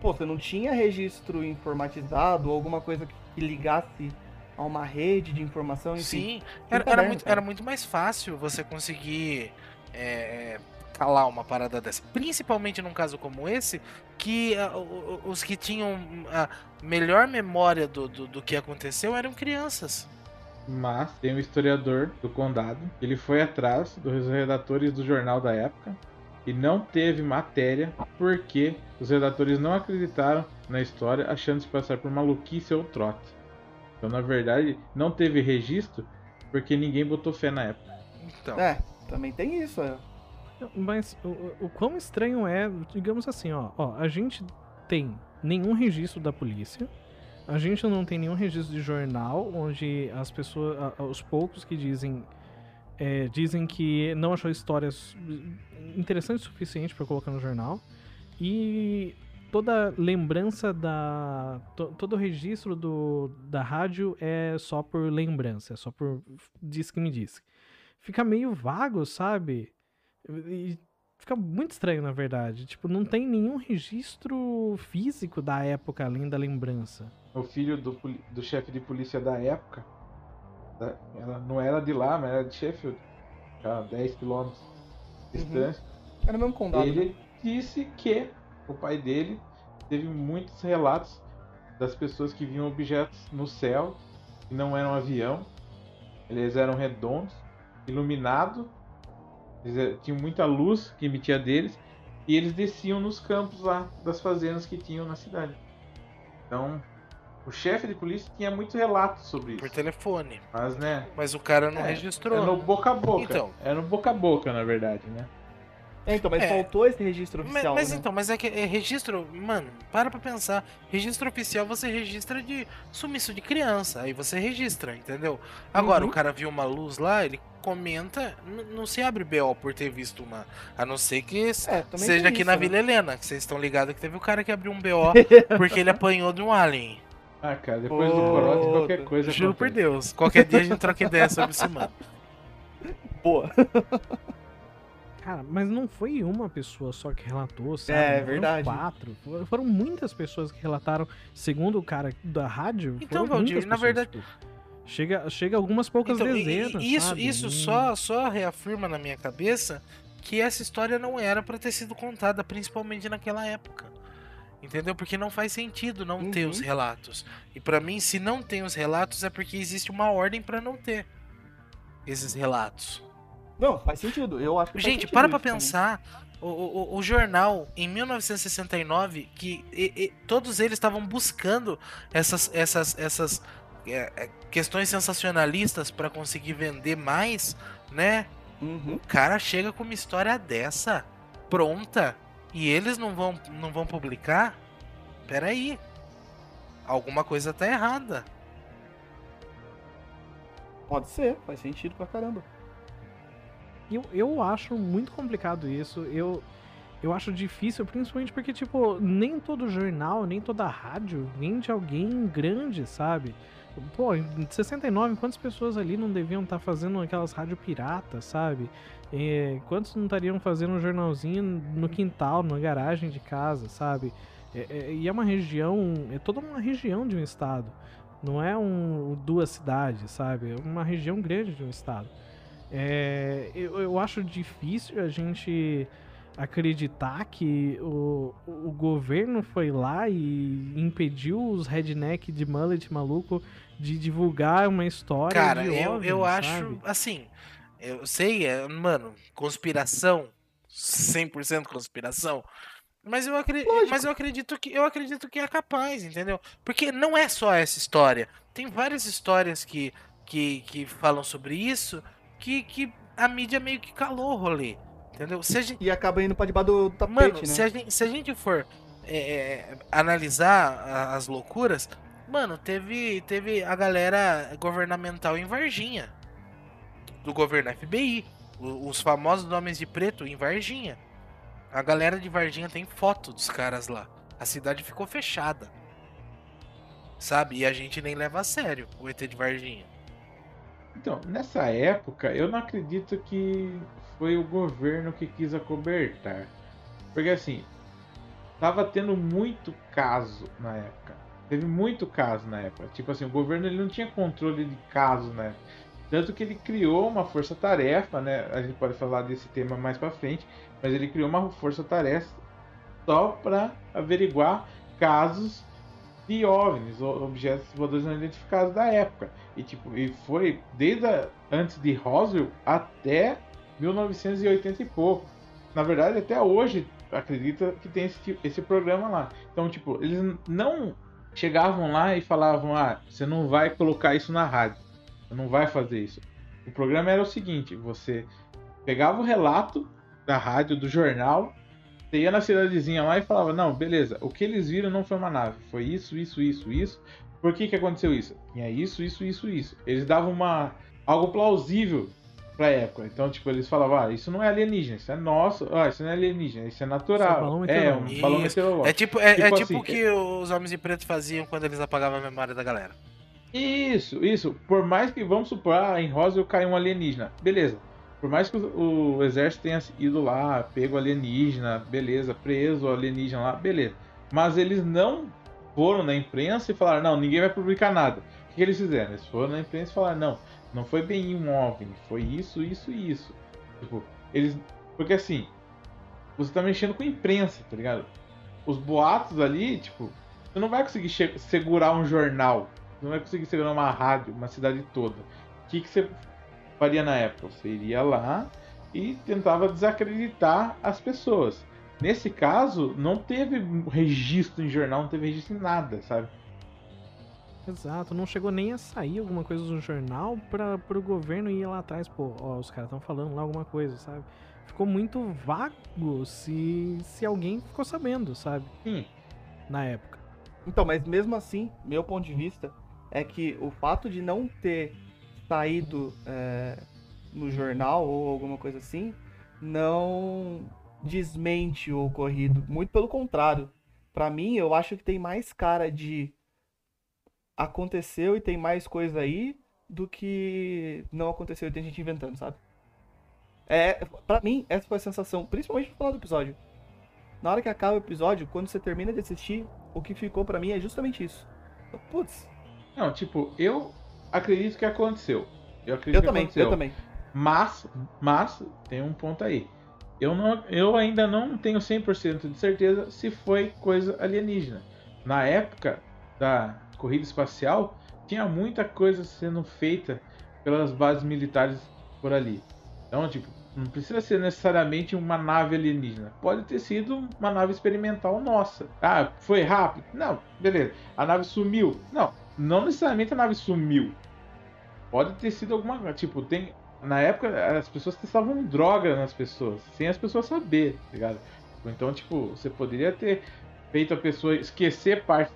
Pô, você não tinha registro informatizado ou alguma coisa que, ligasse a uma rede de informação, enfim. Sim, era, era muito, era muito mais fácil você conseguir é, calar uma parada dessa. Principalmente num caso como esse, que o- os que tinham a melhor memória do, do, do que aconteceu eram crianças. Mas tem um historiador do condado, ele foi atrás dos redatores do jornal da época e não teve matéria porque os redatores não acreditaram na história, achando se passar por maluquice ou trote. Então, na verdade, não teve registro porque ninguém botou fé na época. Então, É, também tem isso, é. Mas o, o- quão estranho é, digamos assim, ó, ó, a gente tem nenhum registro da polícia, a gente não tem nenhum registro de jornal onde as pessoas, os poucos que dizem é, dizem que não achou histórias interessantes o suficiente para colocar no jornal e toda lembrança da to- todo registro do, da rádio é só por lembrança, é só por diz que me disse. Fica meio vago, sabe? E fica muito estranho, na verdade. Tipo, não tem nenhum registro físico da época além da lembrança. O filho do, do chefe de polícia da época, ela não era de lá, mas era de Sheffield, a 10 quilômetros de distância. É no mesmo condado. né? Ele disse que o pai dele teve muitos relatos das pessoas que viam objetos no céu que não eram avião, eles eram redondos, iluminados, eles eh, tinham muita luz que emitia deles e eles desciam nos campos lá das fazendas que tinham na cidade. Então, o chefe de polícia tinha muitos relatos sobre por isso, telefone. mas né, Mas o cara não É, registrou. é no boca a boca. Então. É no boca a boca, na verdade, né? É, então, mas É. faltou esse registro Mas, oficial, mas né? então, mas é que é registro, mano, para pra pensar. Registro oficial você registra de sumiço de criança, aí você registra, entendeu? Agora, Uhum. o cara viu uma luz lá, ele comenta, não se abre BO por ter visto uma. A não ser que É, seja aqui isso, na né? Vila Helena, que vocês estão ligados que teve o cara que abriu um BO porque ele apanhou de um alien. Ah, cara, depois do Corote, qualquer Puta. coisa Juro por acontece. Deus. Qualquer dia a gente troca ideia sobre isso, mano. Boa. Cara, mas não foi uma pessoa só que relatou, sabe? É, Foram verdade. quatro. For- Foram muitas pessoas que relataram, segundo o cara da rádio. Então, Valdir, na verdade- tipo, chega, chega algumas poucas Então, e- dezenas. e isso, sabe? isso Hum, só, só reafirma na minha cabeça que essa história não era pra ter sido contada, principalmente naquela época. Entendeu? Porque não faz sentido não ter Uhum. os relatos. E pra mim, se não tem os relatos, é porque existe uma ordem pra não ter esses relatos. Não, faz sentido. Eu acho Gente, para pra pensar. O, o, o jornal, em 1969, que e- e- todos eles estavam buscando essas, essas, essas é, é, questões sensacionalistas pra conseguir vender mais, né? Uhum. O cara chega com uma história dessa, pronta, e eles não vão, não vão publicar? Peraí. alguma coisa tá errada. Pode ser, faz sentido pra caramba. Eu, eu acho muito complicado isso. Eu, eu acho difícil, principalmente porque, tipo, nem todo jornal, nem toda rádio vem de alguém grande, sabe? Pô, em 69, quantas pessoas ali não deviam estar fazendo aquelas rádio piratas, sabe? É, quantos não estariam fazendo um jornalzinho no quintal, na garagem de casa, sabe? É, é, e é uma região, é toda uma região de um estado. Não é um, duas cidades, sabe? É uma região grande de um estado. É, eu, eu acho difícil a gente acreditar que o, o governo foi lá e impediu os redneck de mullet maluco de divulgar uma história. Cara, eu, eu acho, sabe? assim, eu sei, é, mano, conspiração, 100% conspiração, mas eu, acredito, Lógico. mas eu acredito que eu acredito que é capaz, entendeu? Porque não é só essa história. Tem várias histórias que, que, que falam sobre isso que, que a mídia meio que calou o rolê. Entendeu? Se a gente, E acaba indo pra debaixo do tapete, Mano, né? se, a gente, se a gente for é, é, analisar as loucuras, mano, teve, teve a galera governamental em Varginha. Do governo FBI. Os famosos nomes de preto em Varginha. A galera de Varginha tem foto dos caras lá. A cidade ficou fechada. Sabe? E a gente nem leva a sério o ET de Varginha. Então, nessa época, eu não acredito que foi o governo que quis acobertar. Porque assim, tava tendo muito caso na época. Teve muito caso na época. Tipo assim, o governo ele não tinha controle de casos na época. Tanto que ele criou uma força-tarefa, né? A gente pode falar desse tema mais pra frente, mas ele criou uma força-tarefa só para averiguar casos de OVNIs, objetos voadores não identificados da época. E tipo, e foi desde a- antes de Roswell até 1980 e pouco. Na verdade, até hoje acredita que tem esse, esse programa lá. Então, tipo, eles não chegavam lá e falavam: "Ah, você não vai colocar isso na rádio. Você não vai fazer isso". O programa era o seguinte, você pegava o relato da rádio, do jornal, você ia na cidadezinha lá e falava: "Não, beleza, o que eles viram não foi uma nave, foi isso, isso, isso, isso". Por que que aconteceu isso? Tinha isso, isso, isso, isso. Eles davam uma algo plausível pra época. Então, tipo, eles falavam, ah, isso não é alienígena, isso é nosso, ah, isso não é alienígena, isso é natural. Isso é balão é, um balão meteorológico. É tipo, é, é Tipo tipo o assim, que os homens de preto faziam quando eles apagavam a memória da galera. Isso, isso. Por mais que, vamos supor, ah, em Roswell caiu um alienígena. Beleza. Por mais que o, o exército tenha ido lá, pego o alienígena, beleza, preso o alienígena lá, beleza. Mas eles não foram na imprensa e falaram, não, ninguém vai publicar nada. O que, que eles fizeram? Eles foram na imprensa e falaram, não, não foi bem um OVNI, foi isso, isso e isso. Tipo, eles. Porque assim, você tá mexendo com imprensa, tá ligado? Os boatos ali, tipo, você não vai conseguir segurar um jornal, você não vai conseguir segurar uma rádio, uma cidade toda. O que, que você faria na época? Você iria lá e tentava desacreditar as pessoas. Nesse caso, não teve registro em jornal, não teve registro em nada, sabe? Exato, não chegou nem a sair alguma coisa no jornal para pro governo ir lá atrás, pô, ó, os caras estão falando lá alguma coisa, sabe? Ficou muito vago se, se alguém ficou sabendo, sabe? Sim. Na época. Então, mas mesmo assim, meu ponto de vista é que o fato de não ter saído é, no jornal ou alguma coisa assim não desmente o ocorrido. Muito pelo contrário. Pra mim, eu acho que tem mais cara de aconteceu e tem mais coisa aí do que não aconteceu e tem gente inventando, sabe? É, pra mim, essa foi a sensação, principalmente no final do episódio. Na hora que acaba o episódio, quando você termina de assistir, o que ficou pra mim é justamente isso. Putz, Não, tipo, eu acredito que aconteceu. Eu acredito eu que também, aconteceu. eu também. Mas, mas, tem um ponto aí. Eu, não, eu ainda não tenho 100% de certeza se foi coisa alienígena. Na época da corrida espacial, tinha muita coisa sendo feita pelas bases militares por ali. Então, tipo, não precisa ser necessariamente uma nave alienígena. Pode ter sido uma nave experimental nossa. Ah, foi rápido? Não, beleza. A nave sumiu? Não, não necessariamente a nave sumiu. Pode ter sido alguma coisa. Tipo, tem. Na época, as pessoas testavam droga nas pessoas, sem as pessoas saber, tá ligado? Então, tipo, você poderia ter feito a pessoa esquecer parte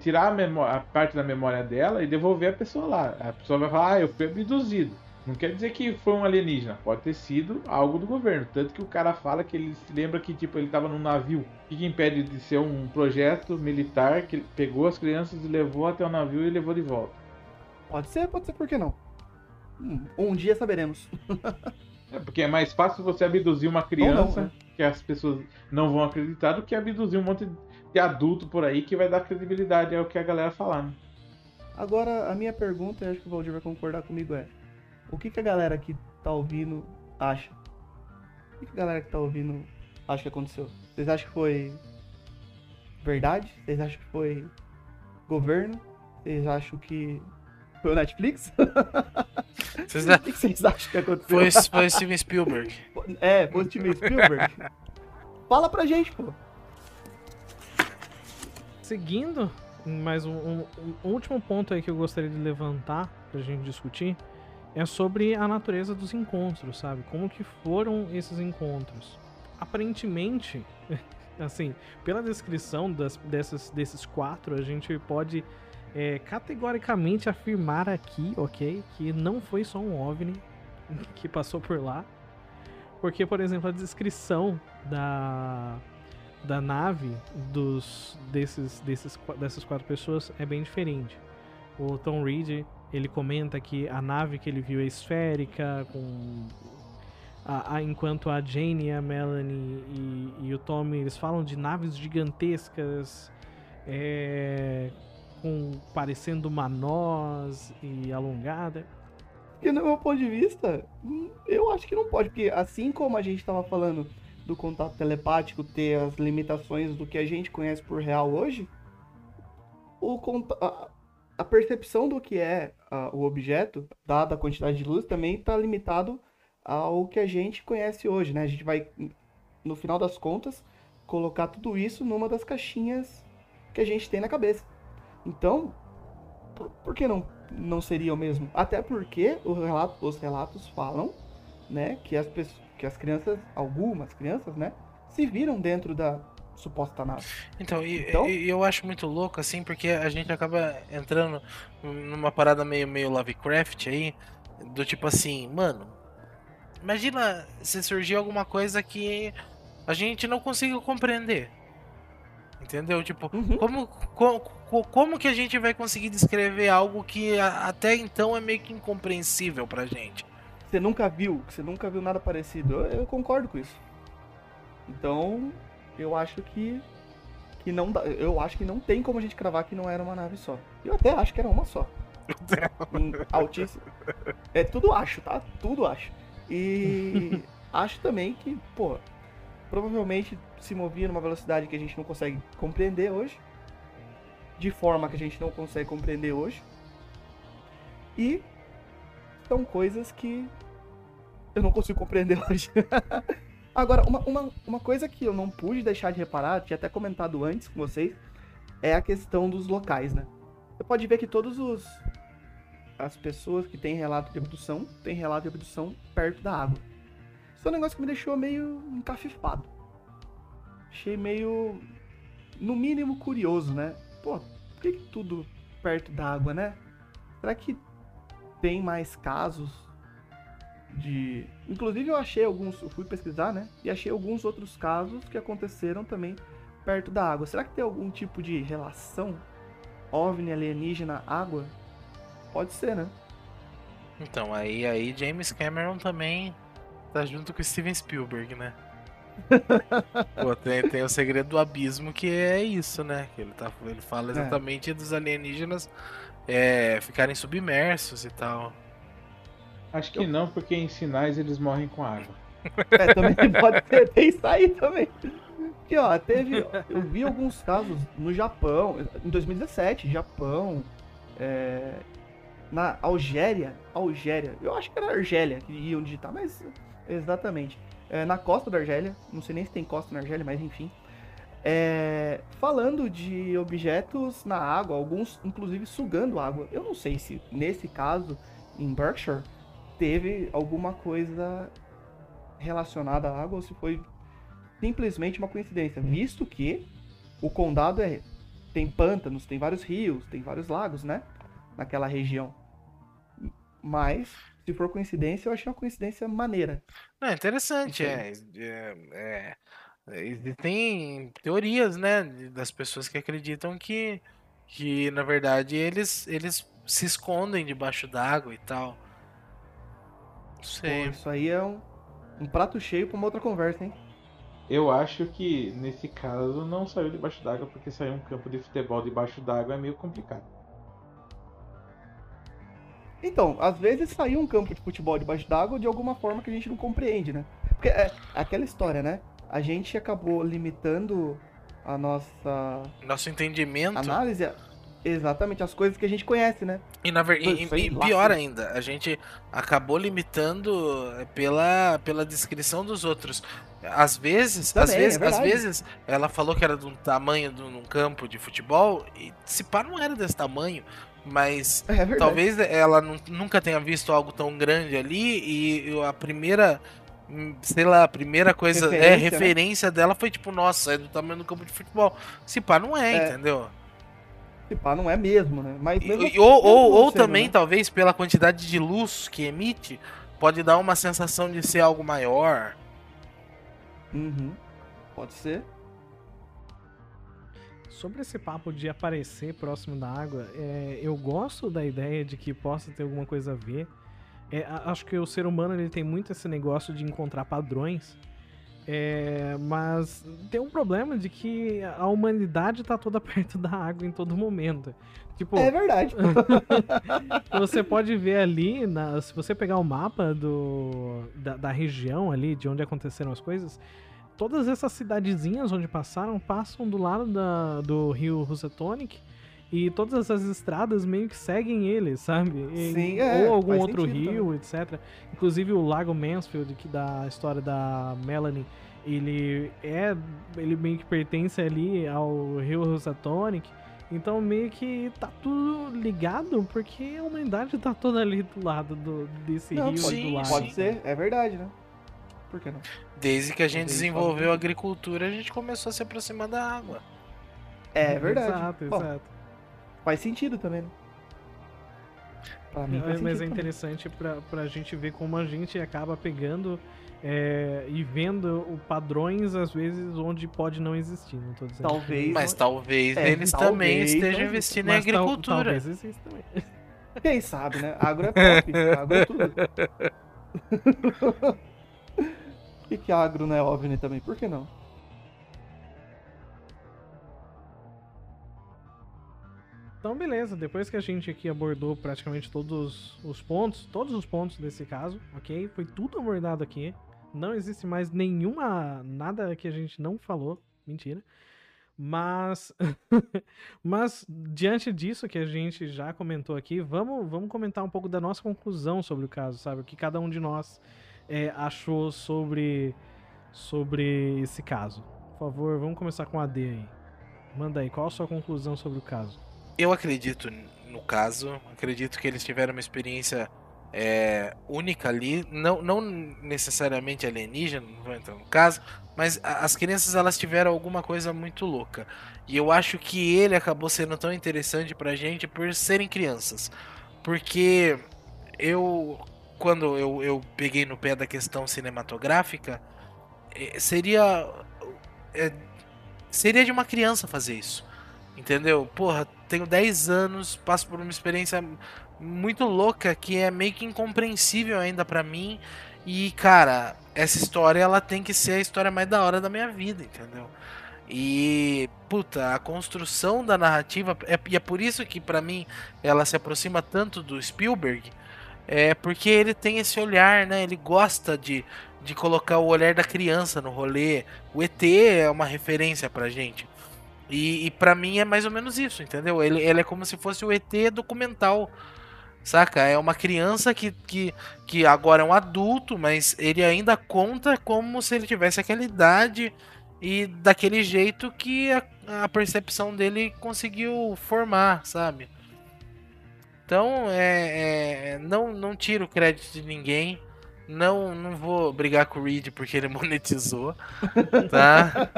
tirar a, memória, a parte da memória dela e devolver a pessoa lá. A pessoa vai falar, ah, eu fui abduzido. Não quer dizer que foi um alienígena, pode ter sido algo do governo. Tanto que o cara fala que ele se lembra que tipo, ele estava num navio. O que, impede de ser um projeto militar que pegou as crianças e levou até o navio e levou de volta? Pode ser, pode ser, por que não? Hum, Um dia saberemos. É porque é mais fácil você abduzir uma criança né? que as pessoas não vão acreditar do que abduzir um monte de adulto por aí que vai dar credibilidade ao que a galera falar. Né? Agora, a minha pergunta, e acho que o Valdir vai concordar comigo, é: o que, que a galera que tá ouvindo acha? O que, que a galera que tá ouvindo acha que aconteceu? Vocês acham que foi verdade? Vocês acham que foi governo? Vocês acham que foi o Netflix? Vocês o que, que vocês acham que aconteceu? Foi, foi Steven Spielberg. É, foi o Steven Spielberg. Fala pra gente, pô. Seguindo, mais um, um- um último ponto aí que eu gostaria de levantar pra gente discutir é sobre a natureza dos encontros, sabe? Como que foram esses encontros? Aparentemente, assim, pela descrição das, dessas, desses quatro, a gente pode é, categoricamente afirmar aqui, ok, que não foi só um OVNI que passou por lá. Porque, por exemplo, a descrição da, da nave dos, desses, desses, dessas quatro pessoas é bem diferente. O Tom Reed, ele comenta que a nave que ele viu é esférica, com a, a- enquanto a Jane, a Melanie e, e o Tommy, eles falam de naves gigantescas, é, com parecendo uma noz e alongada. E no meu ponto de vista, hum, eu acho que não pode, porque assim como a gente estava falando do contato telepático ter as limitações do que a gente conhece por real hoje, o a, a percepção do que é ah, o objeto, dada a quantidade de luz, também está limitado ao que a gente conhece hoje, né? A gente vai, no final das contas, colocar tudo isso numa das caixinhas que a gente tem na cabeça. Então, por, por que não, não seria o mesmo? Até porque relato- os relatos falam, né, que as, pessoas, que as crianças, algumas crianças, né, se viram dentro da suposta nave. Então, e, Então? e- eu acho muito louco, assim, porque a gente acaba entrando numa parada meio, meio Lovecraft aí, do tipo assim, mano, imagina se surgir alguma coisa que a gente não consiga compreender. Entendeu? Tipo, Uhum. como, co- co- como que a gente vai conseguir descrever algo que a- até então é meio que incompreensível pra gente? Você nunca viu, você nunca viu nada parecido. Eu, eu concordo com isso. Então, eu acho que que não dá, eu acho que não tem como a gente cravar que não era uma nave só. Eu até acho que era uma só. Altíssimo. É tudo acho, tá? Tudo acho. E acho também que, pô, provavelmente se movia numa velocidade que a gente não consegue compreender hoje. De forma que a gente não consegue compreender hoje. E são coisas que eu não consigo compreender hoje. Agora, uma, uma, uma coisa que eu não pude deixar de reparar, tinha até comentado antes com vocês, é a questão dos locais, né? Você pode ver que todos os as pessoas que têm relato de abdução têm relato de abdução perto da água. Isso é um negócio que me deixou meio encafifado. Achei meio, no mínimo, curioso, né? Pô, por que, que tudo perto da água, né? Será que tem mais casos de. Inclusive eu achei alguns. Eu fui pesquisar, né? E achei alguns outros casos que aconteceram também perto da água. Será que tem algum tipo de relação OVNI alienígena água? Pode ser, né? Então, aí, aí James Cameron também tá junto com Steven Spielberg, né? Pô, tem, tem o segredo do abismo que é isso, né? Que ele, tá, ele fala exatamente dos alienígenas é, ficarem submersos e tal. Acho que não, porque em sinais eles morrem com água. É, também pode tem isso aí também. Que ó, teve. Eu vi alguns casos no Japão, em 2017, Japão, é, na Algéria, Algéria, eu acho que era Argélia que iam digitar, mas exatamente. É, na costa da Argélia, não sei nem se tem costa na Argélia, mas enfim. É, falando de objetos na água, alguns inclusive sugando água. Eu não sei se nesse caso, em Berkshire, teve alguma coisa relacionada à água ou se foi simplesmente uma coincidência, visto que o condado é tem pântanos, tem vários rios, tem vários lagos, né? Naquela região. Mas, se for coincidência, eu achei uma coincidência maneira. Não, é interessante, Isso é, é, é, Existem teorias, né, das pessoas que acreditam que, que na verdade, eles, eles se escondem debaixo d'água e tal. Não Pô, isso aí é um, um prato cheio pra uma outra conversa, hein? Eu acho que nesse caso não saiu debaixo d'água, porque sair um campo de futebol debaixo d'água é meio complicado. Então, às vezes saiu um campo de futebol debaixo d'água de alguma forma que a gente não compreende, né? Porque é aquela história, né? A gente acabou limitando a nossa Nosso entendimento. análise exatamente as coisas que a gente conhece, né? E, na ver... e- e pior ainda, a gente acabou limitando pela, pela descrição dos outros. Às vezes, às Também, é vezes, às verdade. vezes, ela falou que era de um tamanho de um campo de futebol, e se pá não era desse tamanho, mas É talvez ela nu- nunca tenha visto algo tão grande ali e a primeira. Sei lá, a primeira coisa, é, Referência, né? referência dela foi tipo, nossa, é do tamanho do campo de futebol. Se pá, não é, É. entendeu? Pá, não é mesmo, né? Mas mesmo e- assim, ou ou, ou sendo, também, né? talvez, pela quantidade de luz que emite, pode dar uma sensação de ser algo maior. Uhum. Pode ser. Sobre esse papo de aparecer próximo da água, é, eu gosto da ideia de que possa ter alguma coisa a ver. É, acho que o ser humano ele tem muito esse negócio de encontrar padrões. É, mas tem um problema de que a humanidade tá toda perto da água em todo momento. Tipo, É verdade. você pode ver ali, na- se você pegar o mapa do, da, da região ali, de onde aconteceram as coisas, todas essas cidadezinhas onde passaram, passam do lado da, do rio Housatonic e todas essas estradas meio que seguem ele, sabe? E- Sim, é, ou algum outro rio, etc. Inclusive o Lago Mansfield, que da história da Melanie, ele é. ele meio que pertence ali ao rio Housatonic. Então meio que tá tudo ligado, porque a humanidade tá toda ali do lado do, desse Não, rio pode- e do lago. Pode ser, é verdade, né? Por que não? Desde que a gente Talvez desenvolveu pode- a agricultura, a gente começou a se aproximar da água. É verdade. Exato, Bom, exato. Faz sentido também, né? Pra mim É, mas é interessante pra, pra gente ver como a gente acaba pegando é, e vendo o padrões, às vezes, onde pode não existir. Não tô dizendo. Talvez. Mas talvez É, eles talvez também estejam investindo em tal- agricultura. talvez exista também. Quem sabe, né? Agro é pop. agro é tudo. Por que, que agro não é OVNI também? Por que não? Então, beleza. Depois que a gente aqui abordou praticamente todos os pontos, todos os pontos desse caso, ok? Foi tudo abordado aqui. Não existe mais nenhuma. nada que a gente não falou. Mentira. Mas. mas, diante disso que a gente já comentou aqui, vamos, vamos comentar um pouco da nossa conclusão sobre o caso, sabe? O que cada um de nós é, achou sobre, sobre esse caso. Por favor, vamos começar com a D aí. Manda aí, qual a sua conclusão sobre o caso? Eu acredito no caso, acredito que eles tiveram uma experiência é, única ali, não, não necessariamente alienígena, não vou entrar no caso, mas as crianças elas tiveram alguma coisa muito louca. E eu acho que ele acabou sendo tão interessante pra gente por serem crianças. Porque eu, quando eu, eu peguei no pé da questão cinematográfica, eh, seria. eh, seria de uma criança fazer isso. Entendeu? Porra, tenho 10 anos, passo por uma experiência muito louca que é meio que incompreensível ainda pra mim. E, cara, essa história ela tem que ser a história mais da hora da minha vida, entendeu? E, puta, a construção da narrativa, é, e é por isso que pra mim ela se aproxima tanto do Spielberg, é porque ele tem esse olhar, né? Ele gosta de, de colocar o olhar da criança no rolê. O ET é uma referência pra gente. E, e para mim é mais ou menos isso, entendeu? Ele, ele é como se fosse o ET documental. Saca? É uma criança que, que, que agora é um adulto, mas ele ainda conta como se ele tivesse aquela idade e daquele jeito que a, a percepção dele conseguiu formar, sabe? Então, é, é, não, não tiro crédito de ninguém. Não, não vou brigar com o Reed porque ele monetizou, tá?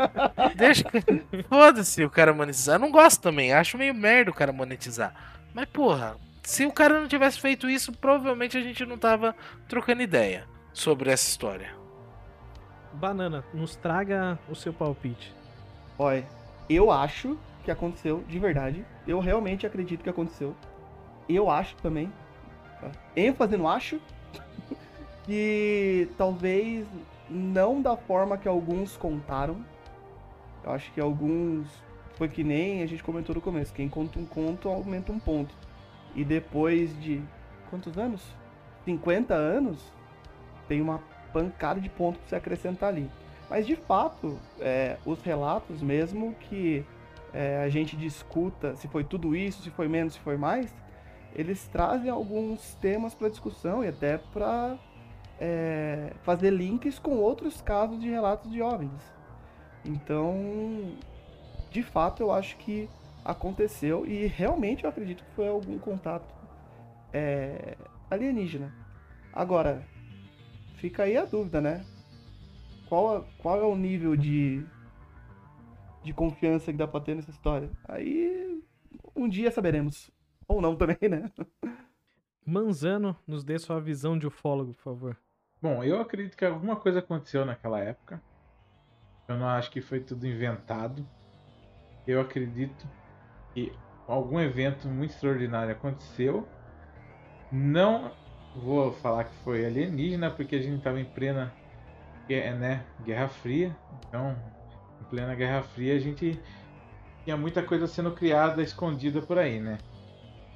Deixa que... Foda-se o cara monetizar. Eu não gosto também, acho meio merda o cara monetizar. Mas, porra, se o cara não tivesse feito isso, provavelmente a gente não tava trocando ideia sobre essa história. Banana, nos traga o seu palpite. Olha, eu acho que aconteceu, de verdade. Eu realmente acredito que aconteceu. Eu acho também. Tá? ênfase no acho. Que talvez não da forma que alguns contaram. Eu acho que alguns. Foi que nem a gente comentou no começo. Quem conta um conto aumenta um ponto. E depois de. Quantos anos? 50 anos? Tem uma pancada de pontos pra você acrescentar ali. Mas de fato, é, os relatos, mesmo que é, a gente discuta se foi tudo isso, se foi menos, se foi mais, eles trazem alguns temas para discussão e até para é, fazer links com outros casos de relatos de OVNIs. Então, de fato, eu acho que aconteceu e realmente eu acredito que foi algum contato é, alienígena. Agora, fica aí a dúvida, né? Qual, qual é o nível de, de confiança que dá pra ter nessa história? Aí, um dia saberemos. Ou não também, né? Manzano, nos dê sua visão de ufólogo, por favor. Bom, eu acredito que alguma coisa aconteceu naquela época. Eu não acho que foi tudo inventado. Eu acredito que algum evento muito extraordinário aconteceu. Não vou falar que foi alienígena, porque a gente estava em plena né, Guerra Fria. Então, em plena Guerra Fria, a gente tinha muita coisa sendo criada, escondida por aí, né?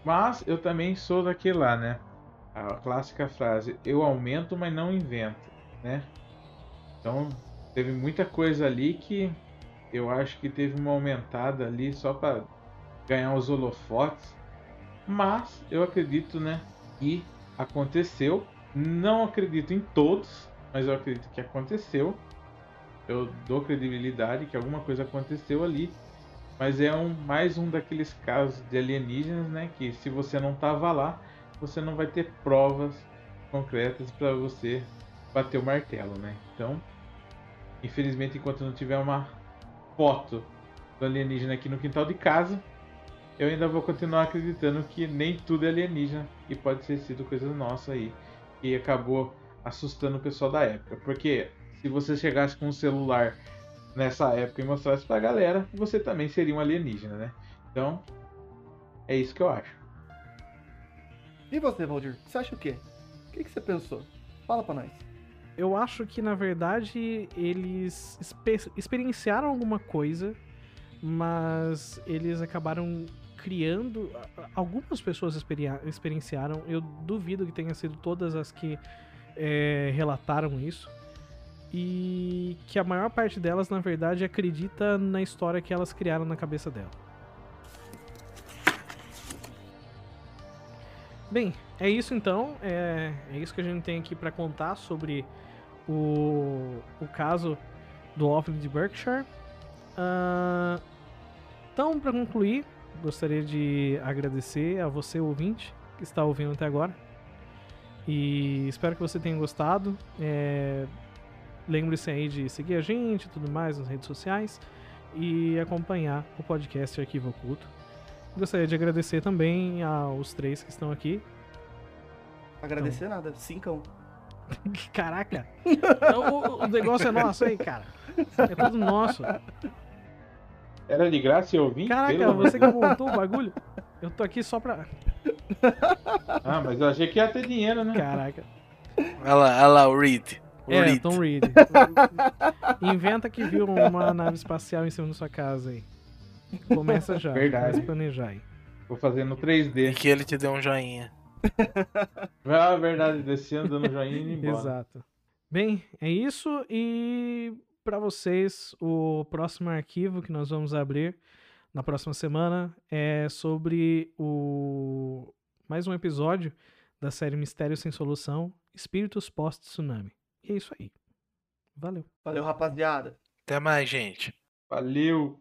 Mas eu também sou daquele lá, né? A clássica frase: eu aumento, mas não invento, né? Então, teve muita coisa ali que eu acho que teve uma aumentada ali só para ganhar os holofotes. Mas eu acredito, né, que aconteceu. Não acredito em todos, mas eu acredito que aconteceu. Eu dou credibilidade que alguma coisa aconteceu ali. Mas é um, mais um daqueles casos de alienígenas, né? Que se você não tava lá, você não vai ter provas concretas para você bater o martelo, né? Então, infelizmente, enquanto não tiver uma foto do alienígena aqui no quintal de casa, eu ainda vou continuar acreditando que nem tudo é alienígena e pode ter sido coisa nossa aí e acabou assustando o pessoal da época. Porque se você chegasse com um celular nessa época e mostrasse pra galera, você também seria um alienígena, né? Então, é isso que eu acho. E você, Valdir? Você acha o quê? O que, você pensou? Fala pra nós. Eu acho que, na verdade, eles exper experienciaram alguma coisa, mas eles acabaram criando. Algumas pessoas experienciaram, eu duvido que tenha sido todas as que é, relataram isso. E que a maior parte delas, na verdade, acredita na história que elas criaram na cabeça dela. Bem, é isso então. É, é isso que a gente tem aqui para contar sobre o, o caso do OVNI de Berkshire. Uh, então, para concluir, gostaria de agradecer a você, ouvinte, que está ouvindo até agora. E espero que você tenha gostado. É... Lembre-se aí de seguir a gente e tudo mais nas redes sociais e acompanhar o podcast Arquivo Oculto. Gostaria de agradecer também aos três que estão aqui. Agradecer então... nada, cincão. Caraca! o, o negócio é nosso aí, cara. É tudo nosso. Era de graça eu ouvi? Caraca, você que montou o bagulho? Eu tô aqui só pra. Ah, mas eu achei que ia ter dinheiro, né? Caraca. Olha lá, olha lá o Reed. O é, Reed. Tom Reed. Inventa que viu uma nave espacial em cima da sua casa aí. Começa já. Verdade. Começa a planejar aí. Vou fazer no 3D. E que ele te deu um joinha. Ah, verdade, descendo, dando joinha e embora. Exato. Bem, é isso. E para vocês, o próximo arquivo que nós vamos abrir na próxima semana é sobre o mais um episódio da série Mistério Sem Solução, Espíritos Pós-Tsunami. E é isso aí. Valeu. Valeu, rapaziada. Até mais, gente. Valeu!